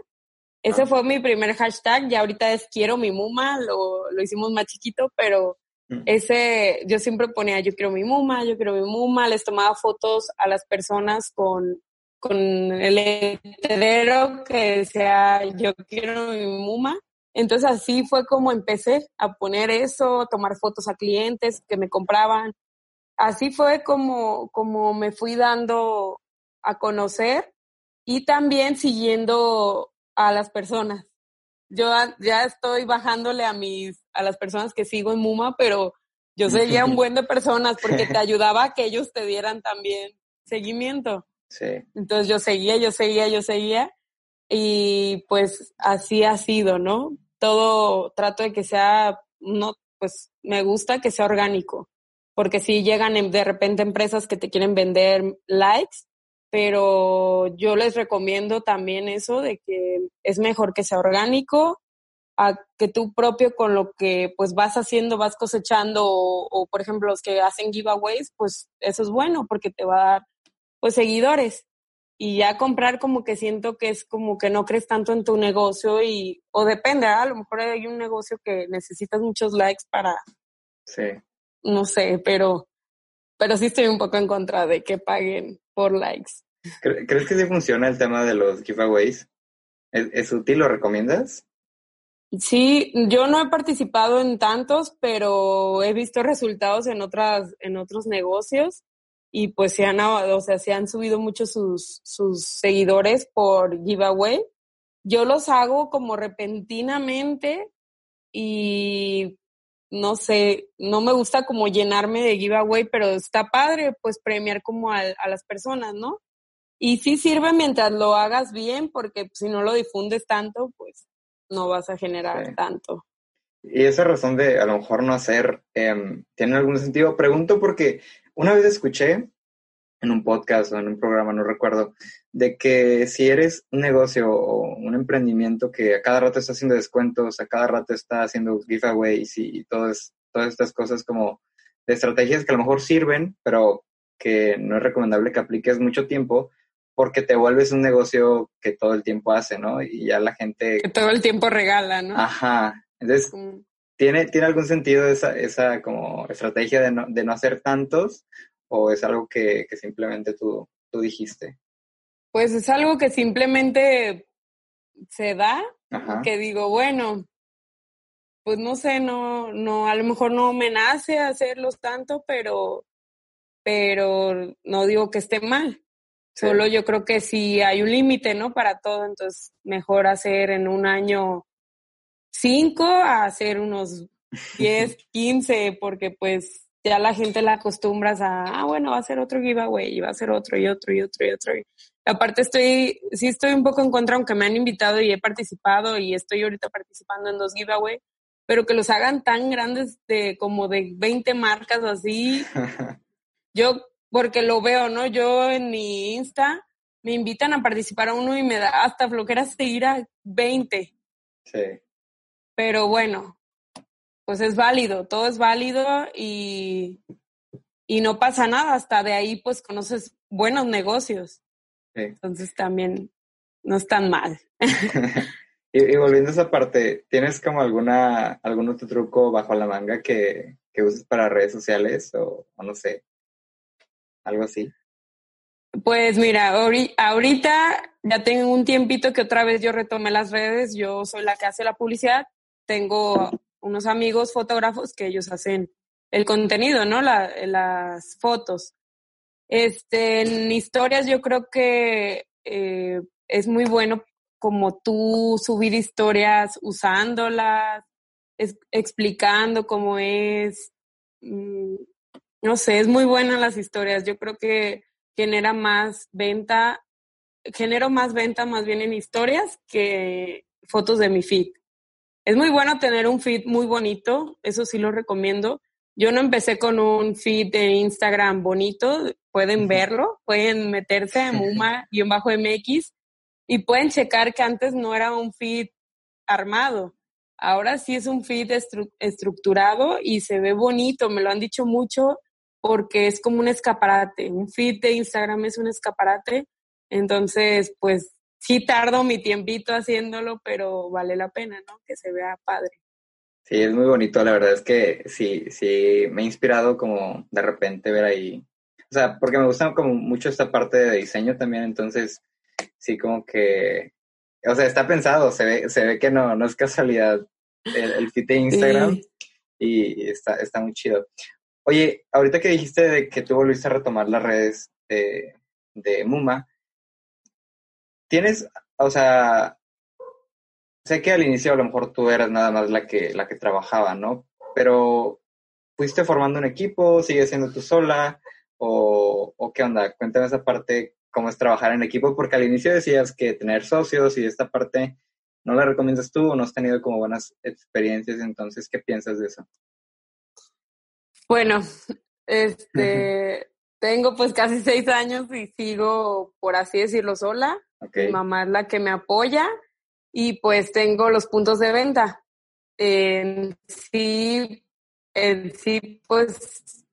Ese ah. fue mi primer hashtag, ya ahorita es quiero mi muma, lo, lo hicimos más chiquito, pero mm. ese yo siempre ponía yo quiero mi muma, yo quiero mi muma, les tomaba fotos a las personas con, con el letrero que decía yo quiero mi muma. Entonces así fue como empecé a poner eso, tomar fotos a clientes que me compraban. Así fue como, como me fui dando a conocer y también siguiendo a las personas. Yo ya estoy bajándole a mis, a las personas que sigo en Muma, pero yo seguía un buen de personas porque te ayudaba a que ellos te dieran también seguimiento. Sí. Entonces yo seguía, yo seguía, yo seguía y pues así ha sido, ¿no? Todo trato de que sea, no, pues me gusta que sea orgánico, porque si llegan de repente empresas que te quieren vender likes, pero yo les recomiendo también eso de que es mejor que sea orgánico, a que tú propio con lo que pues vas haciendo, vas cosechando o, por ejemplo los que hacen giveaways, pues eso es bueno porque te va a dar pues seguidores y ya comprar como que siento que es como que no crees tanto en tu negocio y o depende, ¿ah? a lo mejor hay un negocio que necesitas muchos likes para sí. no sé, pero pero sí estoy un poco en contra de que paguen por likes. ¿Crees que sí funciona el tema de los giveaways? ¿Es, útil? ¿Lo recomiendas? Sí, yo no he participado en tantos, pero he visto resultados en otras, en otros negocios y pues se han, o sea, se han subido mucho sus, sus seguidores por giveaway. Yo los hago como repentinamente y no sé, no me gusta como llenarme de giveaway, pero está padre pues premiar como a, a las personas, ¿no? Y sí sirve mientras lo hagas bien, porque si no lo difundes tanto, pues no vas a generar tanto. Y esa razón de a lo mejor no hacer, em, ¿tiene algún sentido? Pregunto porque una vez escuché en un podcast o en un programa, no recuerdo, de que si eres un negocio o un emprendimiento que a cada rato está haciendo descuentos, a cada rato está haciendo giveaways y todas, todas estas cosas como de estrategias que a lo mejor sirven, pero que no es recomendable que apliques mucho tiempo, porque te vuelves un negocio que todo el tiempo hace, ¿no? Y ya la gente... Que todo el tiempo regala, ¿no? Ajá. Entonces, ¿tiene, ¿tiene algún sentido esa, esa como estrategia de no, de no hacer tantos o es algo que, que simplemente tú, tú dijiste? Pues es algo que simplemente se da, que digo, bueno, pues no sé, no, no, a lo mejor no me nace hacerlos tanto, pero, pero no digo que esté mal. Solo yo creo que si hay un límite, ¿no? Para todo, entonces mejor hacer en un año cinco a hacer unos diez, quince, porque pues ya la gente la acostumbras a, ah, bueno, va a ser otro giveaway y va a ser otro y otro y otro y otro. Y aparte estoy, sí estoy un poco en contra, aunque me han invitado y he participado y estoy ahorita participando en dos giveaways, pero que los hagan tan grandes de como de 20 marcas así. Yo porque lo veo, ¿no? Yo en mi Insta me invitan a participar a uno y me da hasta flojera seguir a 20. Sí. Pero bueno, pues es válido, todo es válido y, y no pasa nada. Hasta de ahí pues conoces buenos negocios. Sí. Entonces también no es tan mal. y, y, volviendo a esa parte, ¿tienes como alguna, algún otro truco bajo la manga que, que uses para redes sociales o, o no sé, algo así? Pues mira, ahorita ya tengo un tiempito que otra vez yo retomé las redes, yo soy la que hace la publicidad, tengo unos amigos fotógrafos que ellos hacen el contenido, ¿no? La, las fotos. Este, en historias yo creo que eh, es muy bueno como tú subir historias usándolas, explicando cómo es. Mm, no sé, es muy buena las historias. Yo creo que genera más venta, genero más venta más bien en historias que fotos de mi feed. Es muy bueno tener un feed muy bonito, eso sí lo recomiendo. Yo no empecé con un feed de Instagram bonito, pueden verlo, pueden meterse a Muma-MX y pueden checar que antes no era un feed armado. Ahora sí es un feed estructurado y se ve bonito, me lo han dicho mucho porque es como un escaparate. Un feed de Instagram es un escaparate. Entonces, pues sí tardo mi tiempito haciéndolo, pero vale la pena, ¿no? Que se vea padre. Sí, es muy bonito. La verdad es que sí, sí, me ha inspirado como de repente ver ahí. O sea, porque me gusta como mucho esta parte de diseño también, entonces sí como que, o sea, está pensado, se ve, se ve que no, no es casualidad el, el feed de Instagram sí. y está, está muy chido. Oye, ahorita que dijiste de que tú volviste a retomar las redes de, de Muma, tienes, o sea, sé que al inicio a lo mejor tú eras nada más la que, la que trabajaba, ¿no? Pero, ¿fuiste formando un equipo? ¿Sigues siendo tú sola? ¿O, o qué onda? Cuéntame esa parte, cómo es trabajar en equipo, porque al inicio decías que tener socios y esta parte no la recomiendas tú o no has tenido como buenas experiencias, entonces, ¿qué piensas de eso? Bueno, este, tengo pues casi seis años y sigo, por así decirlo, sola. Mi mamá es la que me apoya y pues tengo los puntos de venta. En sí, en sí, pues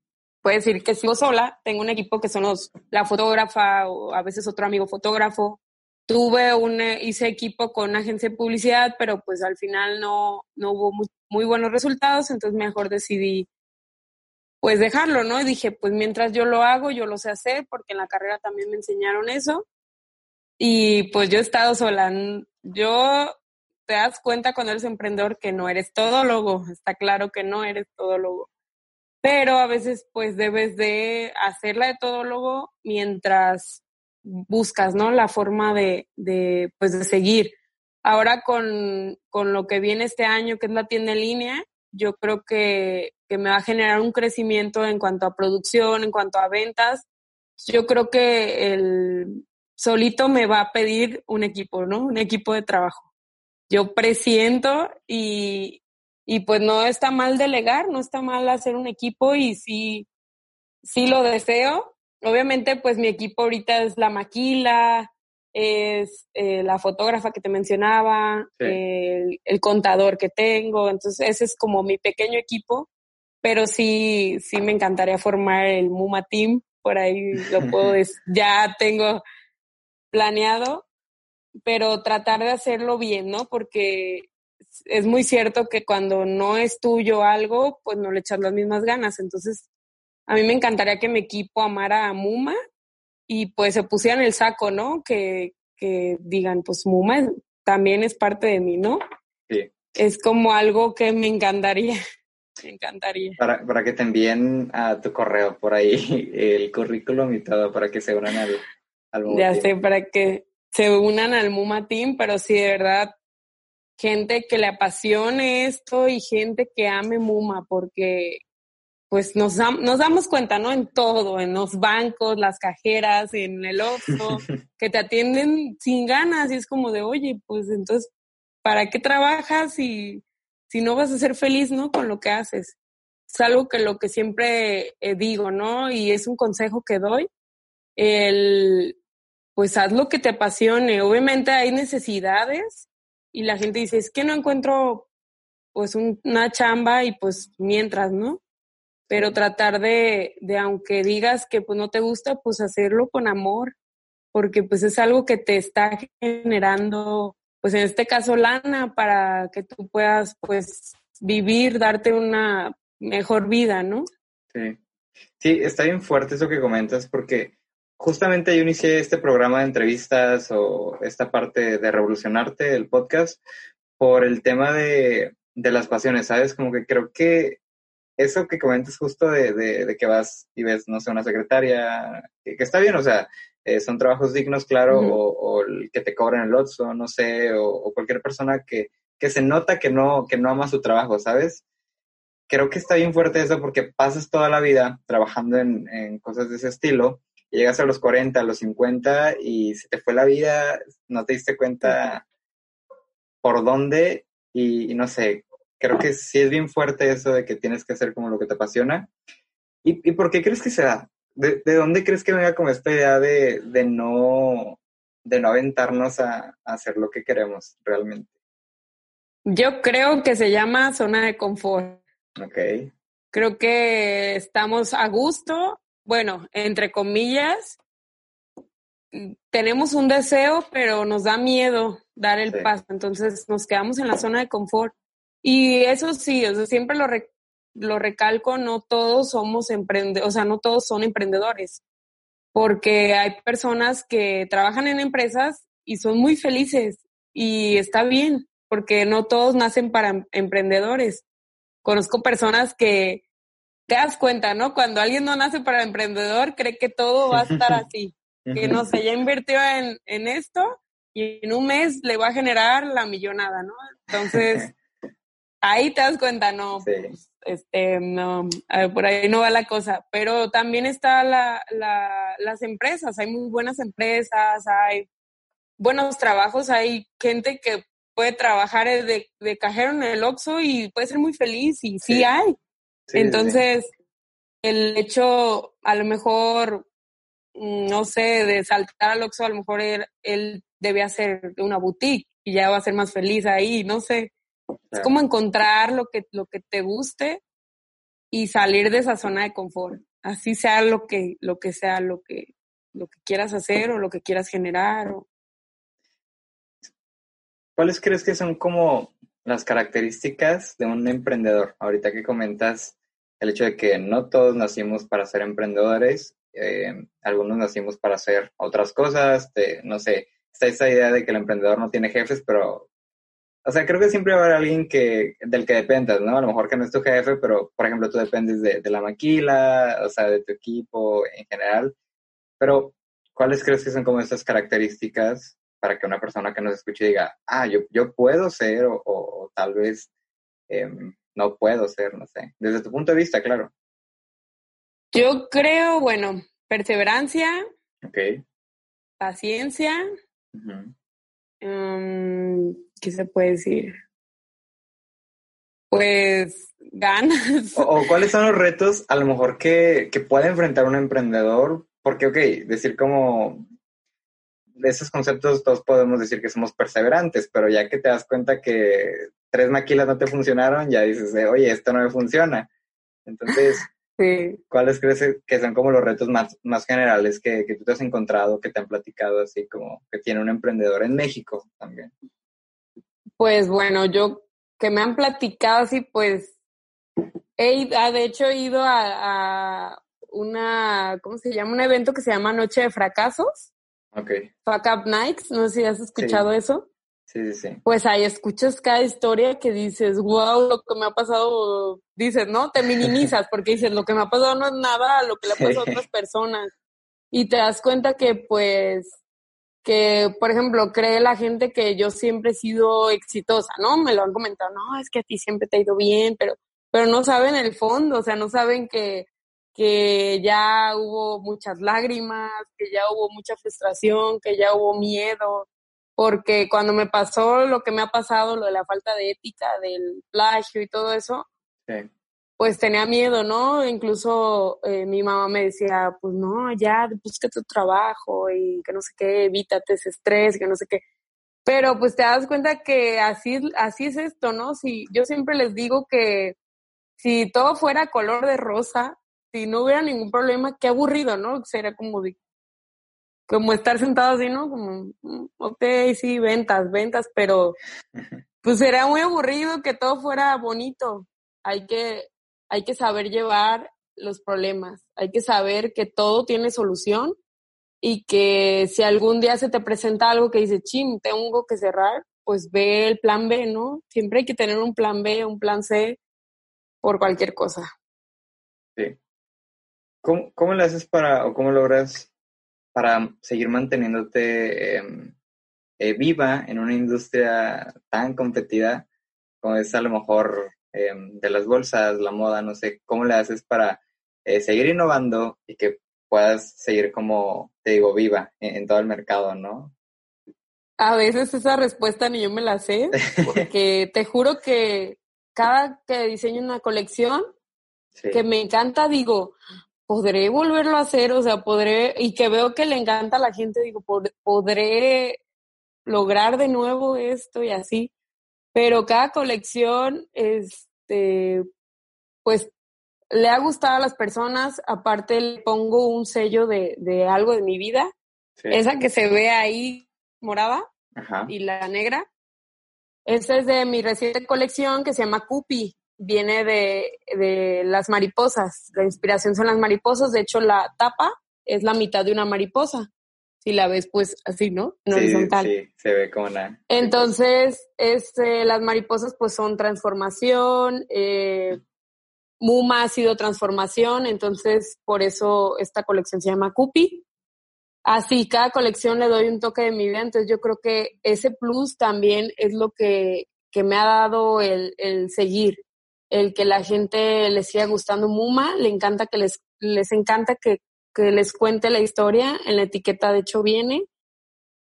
puedo decir que sigo sola. Tengo un equipo que son los, la fotógrafa o a veces otro amigo fotógrafo. Tuve un, hice equipo con una agencia de publicidad, pero pues al final no, no hubo muy, muy buenos resultados, entonces mejor decidí pues dejarlo, ¿no? Y dije, pues mientras yo lo hago, yo lo sé hacer, porque en la carrera también me enseñaron eso. Y pues yo he estado sola. Yo te das cuenta cuando eres emprendedor que no eres todólogo, está claro que no eres todólogo. Pero a veces pues debes de hacerla de todólogo mientras buscas, ¿no? La forma de, de pues de seguir. Ahora con, con lo que viene este año, que es la tienda en línea, yo creo que, que, me va a generar un crecimiento en cuanto a producción, en cuanto a ventas. Yo creo que el solito me va a pedir un equipo, ¿no? Un equipo de trabajo. Yo presiento y, y pues no está mal delegar, no está mal hacer un equipo y sí, sí lo deseo. Obviamente, pues mi equipo ahorita es la maquila, es eh, la fotógrafa que te mencionaba, sí. el, el, contador que tengo, entonces ese es como mi pequeño equipo, pero sí, sí me encantaría formar el Muma Team, por ahí lo puedo, ya tengo planeado, pero tratar de hacerlo bien, ¿no? Porque es muy cierto que cuando no es tuyo algo, pues no le echas las mismas ganas, entonces a mí me encantaría que mi equipo amara a Muma y pues se pusieran el saco, ¿no? Que, que digan, pues Muma también es parte de mí, ¿no? Sí. Es como algo que me encantaría. Me encantaría. Para, para que te envíen a tu correo por ahí el currículum y todo, para que se unan al, Ya sé, para que se unan al Muma Team, pero sí, de verdad, gente que le apasione esto y gente que ame Muma, porque pues nos, nos damos cuenta, ¿no? En todo, en los bancos, las cajeras, en el Oxxo, que te atienden sin ganas y es como de, oye, pues entonces, ¿para qué trabajas si, si no vas a ser feliz, ¿no? Con lo que haces. Es algo que lo que siempre eh, digo, ¿no? Y es un consejo que doy, el, pues haz lo que te apasione. Obviamente hay necesidades y la gente dice, es que no encuentro pues una chamba y pues mientras, ¿no? Pero tratar de, de, aunque digas que pues no te gusta, pues hacerlo con amor, porque pues es algo que te está generando, pues en este caso lana, para que tú puedas pues vivir, darte una mejor vida, ¿no? Sí. Sí, está bien fuerte eso que comentas porque justamente yo inicié este programa de entrevistas o esta parte de revolucionarte, el podcast, por el tema de, de las pasiones, ¿sabes? Como que creo que eso que comentas justo de, de, que vas y ves, no sé, una secretaria, que, está bien, o sea, eh, son trabajos dignos, claro, o, el que te cobran el Otso, no sé, o, cualquier persona que, que se nota que no, que no ama su trabajo, ¿sabes? Creo que está bien fuerte eso porque pasas toda la vida trabajando en, en cosas de ese estilo llegas a los 40, a los 50 y se te fue la vida, no te diste cuenta por dónde y, no sé, creo que sí es bien fuerte eso de que tienes que hacer como lo que te apasiona. ¿Y, por qué crees que se da? ¿De, dónde crees que venga como esta idea de, de no, de no aventarnos a, a hacer lo que queremos realmente? Yo creo que se llama zona de confort. Ok. Creo que estamos a gusto bueno, entre comillas, tenemos un deseo, pero nos da miedo dar el paso, entonces nos quedamos en la zona de confort. Y eso sí, o sea, siempre lo, lo recalco, no todos somos emprendedores, o sea, no todos son emprendedores, porque hay personas que trabajan en empresas y son muy felices y está bien, porque no todos nacen para emprendedores. Conozco personas que te das cuenta, ¿no? Cuando alguien no nace para emprendedor, cree que todo va a estar así. que no sé, ya invirtió en, en esto y en un mes le va a generar la millonada, ¿no? Entonces, ahí te das cuenta, no, pues, este, no, por ahí no va la cosa. Pero también está la, la, las empresas, hay muy buenas empresas, hay buenos trabajos, hay gente que puede trabajar de, de cajero en el Oxxo y puede ser muy feliz y sí hay. Entonces, el hecho, a lo mejor, mm, no sé, de saltar al Oxxo, a lo mejor él, debe hacer una boutique y ya va a ser más feliz ahí, no sé. Es como encontrar lo que, lo que te guste y salir de esa zona de confort. Así sea lo que, lo que sea, lo que, lo que quieras hacer o lo que quieras generar. ¿Cuáles crees que son como las características de un emprendedor? Ahorita que comentas el hecho de que no todos nacimos para ser emprendedores, eh, algunos nacimos para hacer otras cosas, no sé, está esa idea de que el emprendedor no tiene jefes, pero, o sea, creo que siempre va a haber alguien que, del que dependas, ¿no? A lo mejor que no es tu jefe, pero, por ejemplo, tú dependes de, de la maquila, o sea, de tu equipo en general, pero, ¿cuáles crees que son como esas características para que una persona que nos escuche diga, ah, yo, yo puedo ser o, o, tal vez em, no puedo ser, no sé. Desde tu punto de vista, claro. Yo creo, bueno, perseverancia. Ok. Paciencia. Em, ¿Qué se puede decir? Pues ganas. O, cuáles son los retos a lo mejor que, que puede enfrentar un emprendedor? Porque, ok, decir como de esos conceptos todos podemos decir que somos perseverantes, pero ya que te das cuenta que tres maquilas no te funcionaron, ya dices, oye, esto no me funciona. Entonces, ¿cuáles crees que son como los retos más, más generales que, que tú te has encontrado, que te han platicado así como que tiene un emprendedor en México también? Pues bueno, yo que me han platicado así, pues, he, ah, de hecho he ido a, a una, ¿cómo se llama? Un evento que se llama Noche de Fracasos Ok. Fuck Up Nights, no sé si has escuchado eso. Sí, sí, sí. Pues ahí escuchas cada historia que dices, wow, lo que me ha pasado, dices, ¿no? Te minimizas porque dices, lo que me ha pasado no es nada a lo que le ha pasado a otras personas. Y te das cuenta que, pues, que, por ejemplo, cree la gente que yo siempre he sido exitosa, ¿no? Me lo han comentado, no, es que a ti siempre te ha ido bien, pero, pero no saben el fondo, o sea, no saben que que ya hubo muchas lágrimas, que ya hubo mucha frustración, que ya hubo miedo, porque cuando me pasó lo que me ha pasado, lo de la falta de ética, del plagio y todo eso, pues tenía miedo, ¿no? Incluso eh, mi mamá me decía, pues no, ya, busca tu trabajo y que no sé qué, evítate ese estrés, que no sé qué. Pero pues te das cuenta que así, así es esto, ¿no? Si yo siempre les digo que si todo fuera color de rosa, si no hubiera ningún problema, qué aburrido, ¿no? Sería como como estar sentado así, ¿no? Como, mm, ok, sí, ventas, ventas, pero pues sería muy aburrido que todo fuera bonito. Hay que, hay que saber llevar los problemas, hay que saber que todo tiene solución y que si algún día se te presenta algo que dice, chim, tengo que cerrar, pues ve el plan B, ¿no? Siempre hay que tener un plan B, un plan C por cualquier cosa. Sí. ¿Cómo, cómo le haces para, o cómo logras para seguir manteniéndote em, eh, viva en una industria tan competida como es a lo mejor em, de las bolsas, la moda, no sé, ¿cómo le haces para eh, seguir innovando y que puedas seguir como, te digo, viva en, todo el mercado, ¿no? A veces esa respuesta ni yo me la sé, porque te juro que cada que diseño una colección que me encanta, digo, podré volverlo a hacer, o sea, podré, y que veo que le encanta a la gente, digo, podré lograr de nuevo esto y así. Pero cada colección, este, pues le ha gustado a las personas, aparte le pongo un sello de, de algo de mi vida, esa que se ve ahí morada y la negra. Esa es de mi reciente colección que se llama Cupi viene de, las mariposas. La inspiración son las mariposas. De hecho, la tapa es la mitad de una mariposa. Si la ves, pues así, ¿no? En horizontal. Sí, se ve como una. Entonces, este, las mariposas, pues son transformación. Eh, Muma ha sido transformación. Entonces, por eso esta colección se llama Cupi. Así, cada colección le doy un toque de mi vida. Entonces, yo creo que ese plus también es lo que, que me ha dado el, el seguir el que la gente les siga gustando Muma, le encanta que les, les encanta que, que les cuente la historia, en la etiqueta de hecho viene,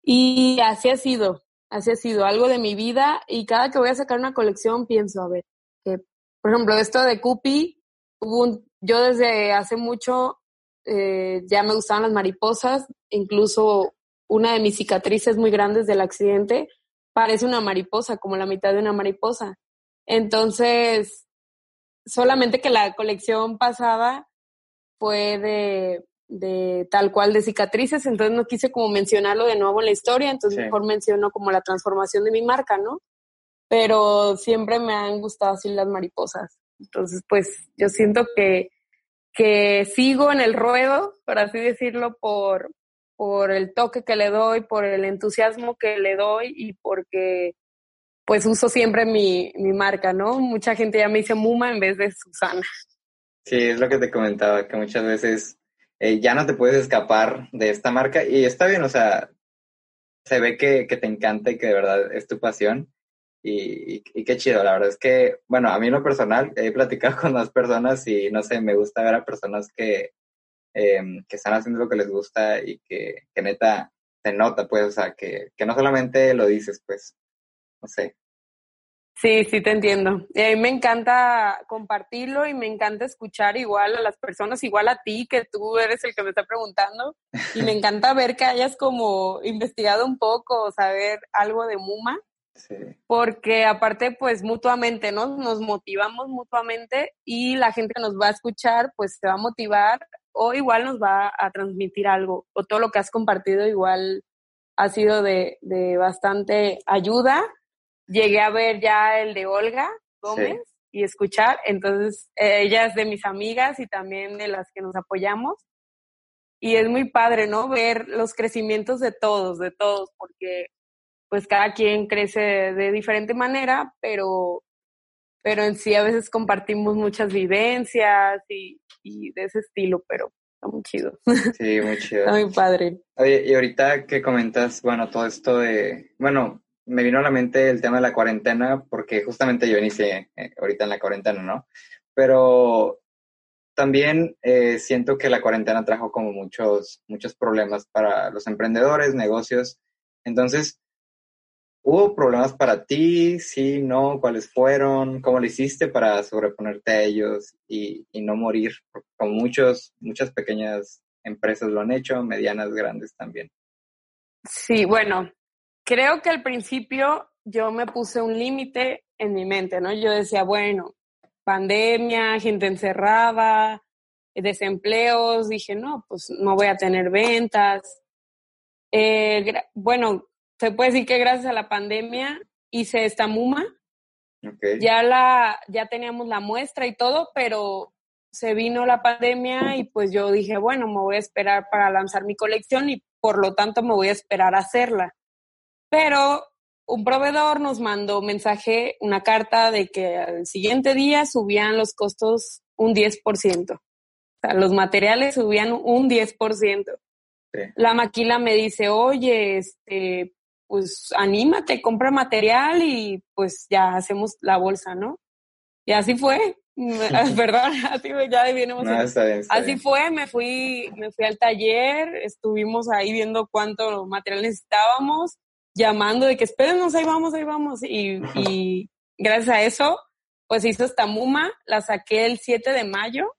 y así ha sido, así ha sido algo de mi vida, y cada que voy a sacar una colección pienso, a ver, que, por ejemplo, esto de Cupi, hubo yo desde hace mucho eh, ya me gustaban las mariposas, incluso una de mis cicatrices muy grandes del accidente parece una mariposa, como la mitad de una mariposa. Entonces, solamente que la colección pasada fue de, de tal cual de cicatrices, entonces no quise como mencionarlo de nuevo en la historia, entonces mejor menciono como la transformación de mi marca, ¿no? Pero siempre me han gustado así las mariposas. Entonces, pues yo siento que, que sigo en el ruedo, por así decirlo, por, por el toque que le doy, por el entusiasmo que le doy y porque pues uso siempre mi, mi marca, ¿no? Mucha gente ya me dice Muma en vez de Susana. Sí, es lo que te comentaba, que muchas veces eh, ya no te puedes escapar de esta marca y está bien, o sea, se ve que, que te encanta y que de verdad es tu pasión y, y, qué chido, la verdad es que, bueno, a mí en lo personal he platicado con más personas y no sé, me gusta ver a personas que, em, que están haciendo lo que les gusta y que, que neta se nota, pues, o sea, que, que no solamente lo dices, pues, no sé. Sí, sí te entiendo. Y a mí me encanta compartirlo y me encanta escuchar igual a las personas, igual a ti, que tú eres el que me está preguntando. Y me encanta ver que hayas como investigado un poco o saber algo de Muma. Sí. Porque aparte, pues mutuamente, ¿no? Nos motivamos mutuamente y la gente que nos va a escuchar, pues se va a motivar o igual nos va a transmitir algo. O todo lo que has compartido igual ha sido de, de bastante ayuda llegué a ver ya el de Olga Gómez y escuchar, entonces eh, ella es de mis amigas y también de las que nos apoyamos. Y es muy padre, ¿no? Ver los crecimientos de todos, de todos, porque pues cada quien crece de diferente manera, pero, pero en sí a veces compartimos muchas vivencias y, y de ese estilo, pero está muy chido. Sí, muy chido. está muy padre. Oye, y ahorita que comentas, bueno, todo esto de, bueno, me vino a la mente el tema de la cuarentena porque justamente yo inicié eh, ahorita en la cuarentena, ¿no? Pero también eh, siento que la cuarentena trajo como muchos, muchos problemas para los emprendedores, negocios. Entonces, ¿Hubo problemas para ti? Sí, no, ¿cuáles fueron? ¿Cómo lo hiciste para sobreponerte a ellos y, y no morir? Como muchos, muchas pequeñas empresas lo han hecho, medianas, grandes también. Sí, bueno, creo que al principio yo me puse un límite en mi mente, ¿no? Yo decía, bueno, pandemia, gente encerrada, desempleos, dije, no, pues no voy a tener ventas. Eh, bueno, se puede decir que gracias a la pandemia hice esta MUMA. Ya, la, ya teníamos la muestra y todo, pero se vino la pandemia y pues yo dije, bueno, me voy a esperar para lanzar mi colección y por lo tanto me voy a esperar a hacerla. Pero un proveedor nos mandó mensaje, una carta de que al siguiente día subían los costos un 10%. O sea, los materiales subían un 10%. La maquila me dice, oye, este, pues anímate, compra material y pues ya hacemos la bolsa, ¿no? Y así fue, perdón, así ya no, Así fue, me fui, me fui al taller, estuvimos ahí viendo cuánto material necesitábamos, llamando de que espérenos, ahí vamos, ahí vamos. Y, y gracias a eso, pues hizo esta muma, la saqué el 7 de mayo.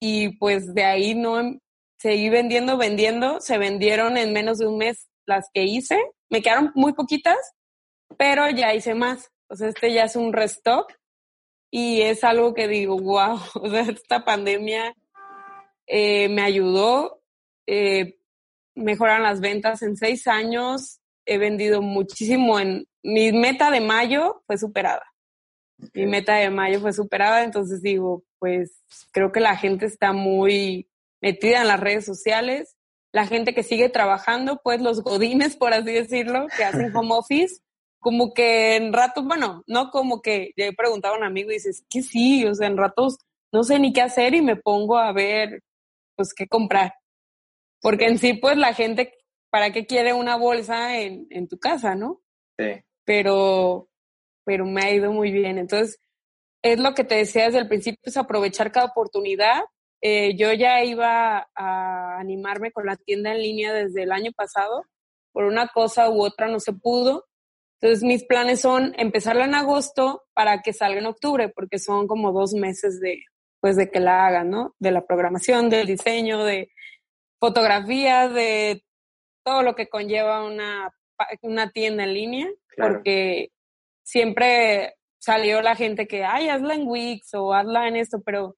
Y pues de ahí no seguí vendiendo, vendiendo, se vendieron en menos de un mes las que hice, me quedaron muy poquitas, pero ya hice más. O sea, este ya es un restock. Y es algo que digo, wow, o sea, esta pandemia eh, me ayudó, eh, mejoran las ventas en seis años, he vendido muchísimo en, mi meta de mayo fue superada. Mi meta de mayo fue superada, entonces digo, pues creo que la gente está muy metida en las redes sociales, la gente que sigue trabajando, pues los godines, por así decirlo, que hacen home office, como que en ratos, bueno, no como que ya he preguntado a un amigo y dices, que sí, o sea, en ratos no sé ni qué hacer y me pongo a ver, pues, qué comprar. Porque en sí, pues, la gente, ¿para qué quiere una bolsa en, en tu casa, no? Sí. Pero, pero me ha ido muy bien. Entonces, es lo que te decía desde el principio, es aprovechar cada oportunidad. Eh, yo ya iba a animarme con la tienda en línea desde el año pasado. Por una cosa u otra no se pudo entonces mis planes son empezarla en agosto para que salga en octubre, porque son como dos meses de, pues de que la hagan, ¿no? De la programación, del diseño, de fotografías, de todo lo que conlleva una, una tienda en línea, porque siempre salió la gente que, ay, hazla en Wix o hazla en esto, pero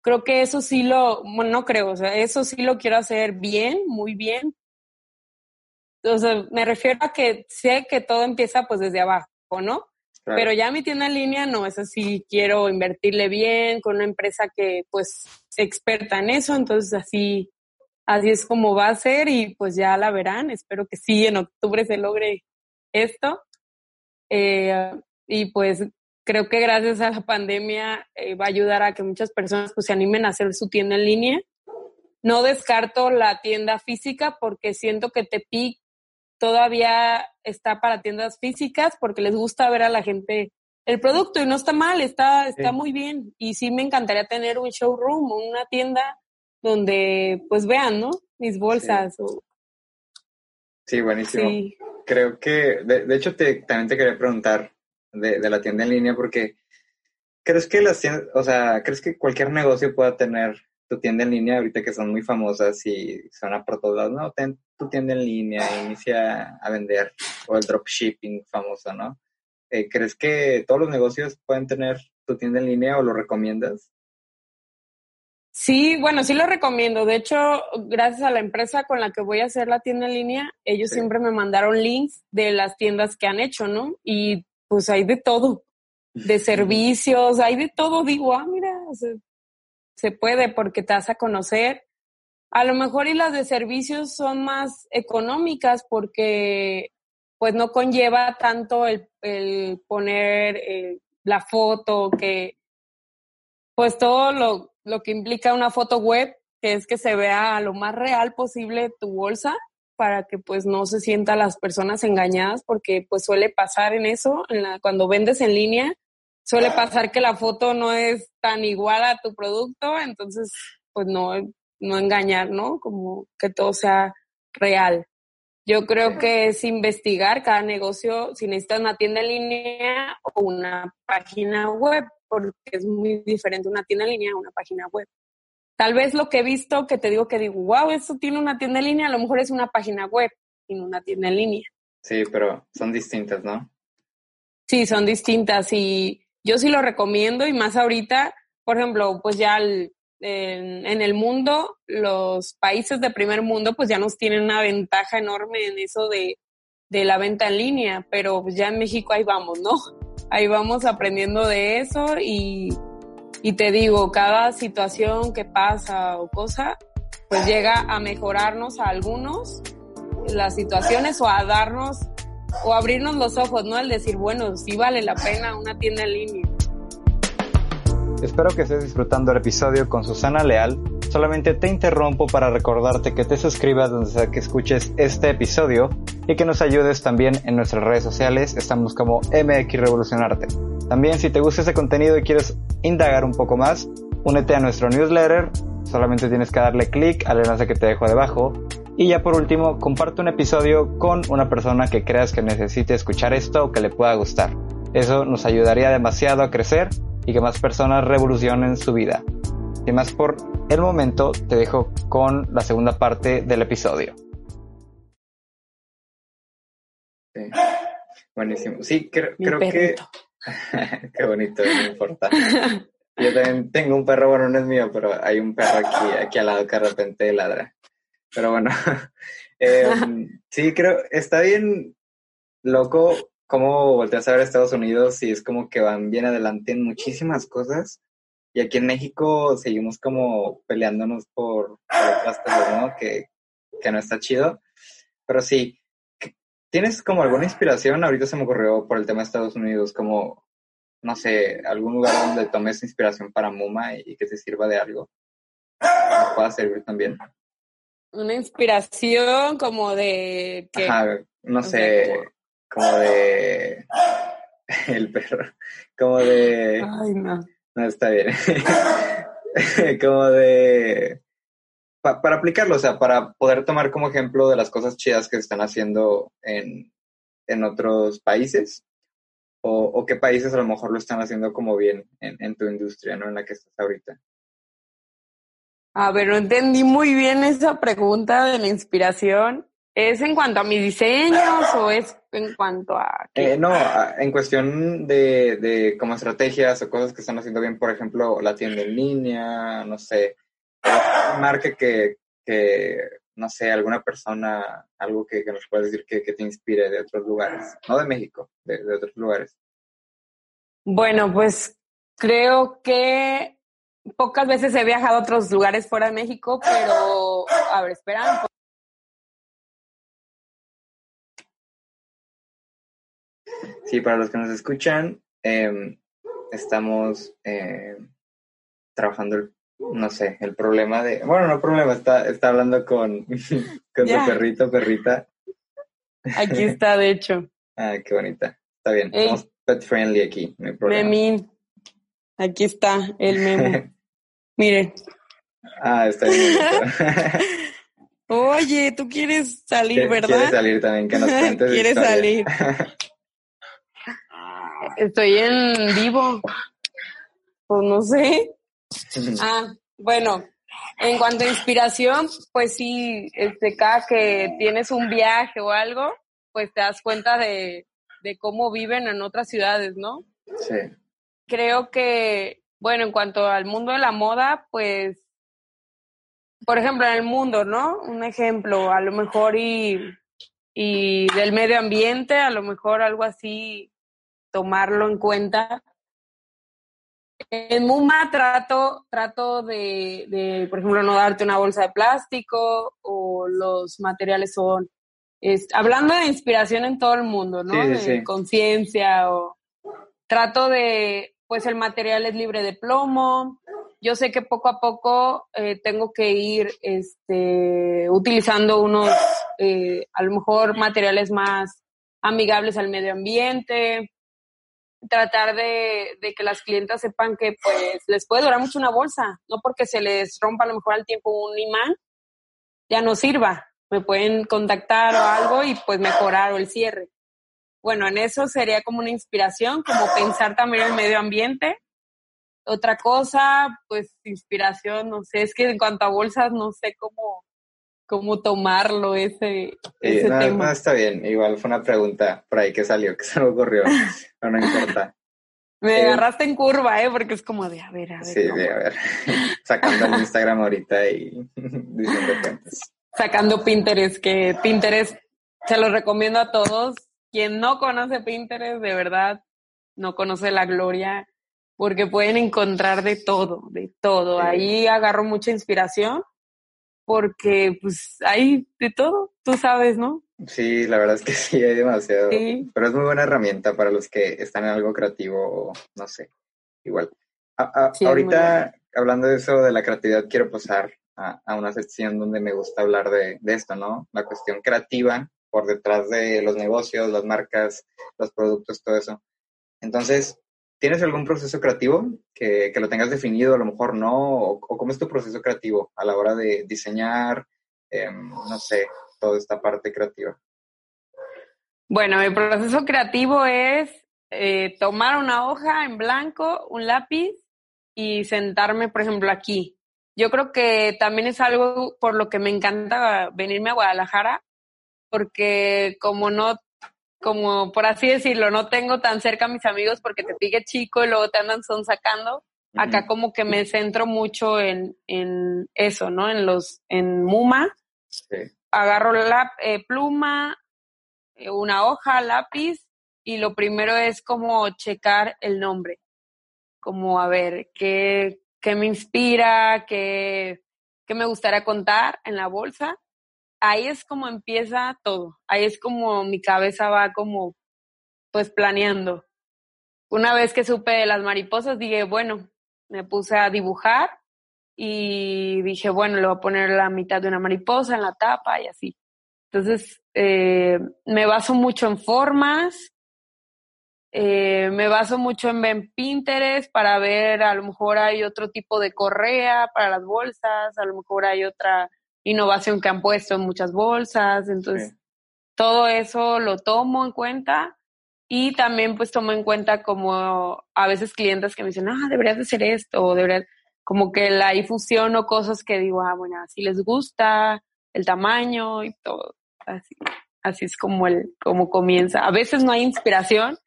creo que eso sí lo, bueno, no creo, o sea, eso sí lo quiero hacer bien, muy bien, o sea, me refiero a que sé que todo empieza pues desde abajo, ¿no? Pero ya mi tienda en línea no es así, quiero invertirle bien con una empresa que pues experta en eso, entonces así, así es como va a ser y pues ya la verán, espero que sí, en octubre se logre esto. Eh, y pues creo que gracias a la pandemia eh, va a ayudar a que muchas personas pues se animen a hacer su tienda en línea. No descarto la tienda física porque siento que Tepic todavía está para tiendas físicas porque les gusta ver a la gente el producto y no está mal, está, está muy bien. Y sí me encantaría tener un showroom o una tienda donde pues vean, ¿no? Mis bolsas. Sí, buenísimo. Creo que, de, hecho, te, también te quería preguntar de, de, la tienda en línea porque ¿crees que las tiendas, o sea, crees que cualquier negocio pueda tener tu tienda en línea ahorita que son muy famosas y son por todos lados, no, ten tu tienda en línea, inicia a vender, o el dropshipping famoso, ¿no? Eh, ¿Crees que todos los negocios pueden tener tu tienda en línea o lo recomiendas? Sí, bueno, sí lo recomiendo. De hecho, gracias a la empresa con la que voy a hacer la tienda en línea, ellos siempre me mandaron links de las tiendas que han hecho, ¿no? Y pues hay de todo, de servicios, hay de todo. Digo, ah, mira, se puede porque te vas a conocer. A lo mejor y las de servicios son más económicas porque pues no conlleva tanto el, poner eh, la foto que pues todo lo, lo que implica una foto web, que es que se vea lo más real posible tu bolsa para que pues no se sientan las personas engañadas porque pues suele pasar en eso, en la, cuando vendes en línea, suele pasar que la foto no es tan igual a tu producto, entonces, pues no, no engañar, ¿no? Como que todo sea real. Yo creo que es investigar cada negocio si necesitas una tienda en línea o una página web, porque es muy diferente una tienda en línea a una página web. Tal vez lo que he visto, que te digo que digo, wow, esto tiene una tienda en línea, a lo mejor es una página web y no una tienda en línea. Sí, pero son distintas, ¿no? Sí, son distintas y yo sí lo recomiendo y más ahorita, por ejemplo, pues ya en, en, el mundo, los países de primer mundo pues ya nos tienen una ventaja enorme en eso de, de la venta en línea, pero pues ya en México ahí vamos, ¿no? Ahí vamos aprendiendo de eso y, y te digo, cada situación que pasa o cosa, pues llega a mejorarnos a algunos las situaciones o a darnos o abrirnos los ojos, ¿no? El decir, bueno, sí vale la pena una tienda en línea. Espero que estés disfrutando el episodio con Susana Leal. Solamente te interrumpo para recordarte que te suscribas donde sea que escuches este episodio y que nos ayudes también en nuestras redes sociales. Estamos como MX Revolucionarte. También si te gusta este contenido y quieres indagar un poco más, únete a nuestro newsletter. Solamente tienes que darle clic al enlace que te dejo debajo y ya por último, comparte un episodio con una persona que creas que necesite escuchar esto o que le pueda gustar. Eso nos ayudaría demasiado a crecer y que más personas revolucionen su vida. Y más por el momento, te dejo con la segunda parte del episodio. Sí. Buenísimo. Sí, creo, creo que... Qué bonito, no importa. Yo también tengo un perro, bueno, no es mío, pero hay un perro aquí, aquí al lado que de repente ladra. Pero bueno, em, sí, creo, está bien loco cómo volteas a ver a Estados Unidos y es como que van bien adelante en muchísimas cosas. Y aquí en México seguimos como peleándonos por, otras cosas, ¿no? Que, que no está chido. Pero sí, ¿tienes como alguna inspiración? Ahorita se me ocurrió por el tema de Estados Unidos, como, no sé, algún lugar donde tomes inspiración para Muma y, que te sirva de algo. Que pueda servir también. Una inspiración como de que... no sé, como... de... El perro. Como de... Ay, no. No, está bien. como de... para aplicarlo, o sea, para poder tomar como ejemplo de las cosas chidas que se están haciendo en, en otros países. O, qué países a lo mejor lo están haciendo como bien en, en tu industria, ¿no? En la que estás ahorita. A ver, no entendí muy bien esa pregunta de la inspiración. ¿Es en cuanto a mis diseños o es en cuanto a...? Eh, no, en cuestión de, de como estrategias o cosas que están haciendo bien, por ejemplo, la tienda en línea, no sé, marca que, que no sé, alguna persona, algo que, nos puedas decir que, te inspire de otros lugares, no de México, de, de otros lugares. Bueno, pues creo que pocas veces he viajado a otros lugares fuera de México, pero a ver, esperan. Sí, para los que nos escuchan, em, estamos em, trabajando, no sé, el problema de, bueno, no problema, está, está hablando con, con su perrito, perrita. Aquí está, de hecho. ah, qué bonita. Está bien, somos pet friendly aquí, no hay problema. Memín. Aquí está el memo. Miren. Ah, está bien. Oye, tú quieres salir, ¿verdad? Quieres salir también, que nos cuentes. Quieres salir. Estoy en vivo. Pues no sé. ah, bueno, en cuanto a inspiración, pues sí, este, cada que tienes un viaje o algo, pues te das cuenta de, de cómo viven en otras ciudades, ¿no? Sí. Creo que bueno, en cuanto al mundo de la moda, pues, por ejemplo, en el mundo, ¿no? Un ejemplo, a lo mejor y, y del medio ambiente, a lo mejor algo así, tomarlo en cuenta. En Muma trato, trato de, de, por ejemplo, no darte una bolsa de plástico o los materiales son, es, hablando de inspiración en todo el mundo, ¿no? de conciencia o trato de pues el material es libre de plomo. Yo sé que poco a poco eh, tengo que ir este, utilizando unos, eh, a lo mejor, materiales más amigables al medio ambiente. Tratar de, que las clientas sepan que pues les puede durar mucho una bolsa, no porque se les rompa a lo mejor al tiempo un imán, ya no sirva, me pueden contactar o algo y pues mejorar o el cierre. Bueno, en eso sería como una inspiración, como pensar también en el medio ambiente. Otra cosa, pues inspiración, no sé, es que en cuanto a bolsas no sé cómo, cómo tomarlo ese, ese tema. No, está bien, igual fue una pregunta por ahí que salió, que se me ocurrió, pero no importa. Me eh, agarraste en curva, ¿eh? Porque es como de, a ver, a ver. Sí, de, a ver. Sacando el Instagram ahorita y diciendo cuentas. Sacando Pinterest, que Pinterest se lo recomiendo a todos. Quien no conoce Pinterest, de verdad, no conoce la gloria, porque pueden encontrar de todo, de todo. Ahí agarro mucha inspiración, porque pues hay de todo, tú sabes, ¿no? Sí, la verdad es que sí, hay demasiado. Pero es muy buena herramienta para los que están en algo creativo, no sé, igual. ahorita, hablando de eso, de la creatividad, quiero pasar a, una sección donde me gusta hablar de, esto, ¿no? La cuestión creativa por detrás de los negocios, las marcas, los productos, todo eso. Entonces, ¿tienes algún proceso creativo que, lo tengas definido, a lo mejor no? ¿O, cómo es tu proceso creativo a la hora de diseñar, em, no sé, toda esta parte creativa? Bueno, el proceso creativo es eh, tomar una hoja en blanco, un lápiz y sentarme, por ejemplo, aquí. Yo creo que también es algo por lo que me encanta venirme a Guadalajara, porque como no, como por así decirlo, no tengo tan cerca a mis amigos porque te pique chico y luego te andan son sacando. Acá como que me centro mucho en, en eso, ¿no? En los, en Muma. Sí agarro la eh, pluma, eh, una hoja, lápiz y lo primero es como checar el nombre, como a ver qué, qué me inspira, qué, qué me gustaría contar en la bolsa. Ahí es como empieza todo, ahí es como mi cabeza va como pues planeando. Una vez que supe de las mariposas, dije, bueno, me puse a dibujar y dije, bueno, le voy a poner la mitad de una mariposa en la tapa y así. Entonces, eh, me baso mucho en formas, eh, me baso mucho en, en Pinterest para ver, a lo mejor hay otro tipo de correa para las bolsas, a lo mejor hay otra innovación que han puesto en muchas bolsas, entonces todo eso lo tomo en cuenta y también pues tomo en cuenta como a veces clientes que me dicen, ah, deberías de hacer esto, o deberías, como que la difusión o cosas que digo, ah, bueno, así les gusta, el tamaño y todo. Así, así es como, el, como comienza. A veces no hay inspiración.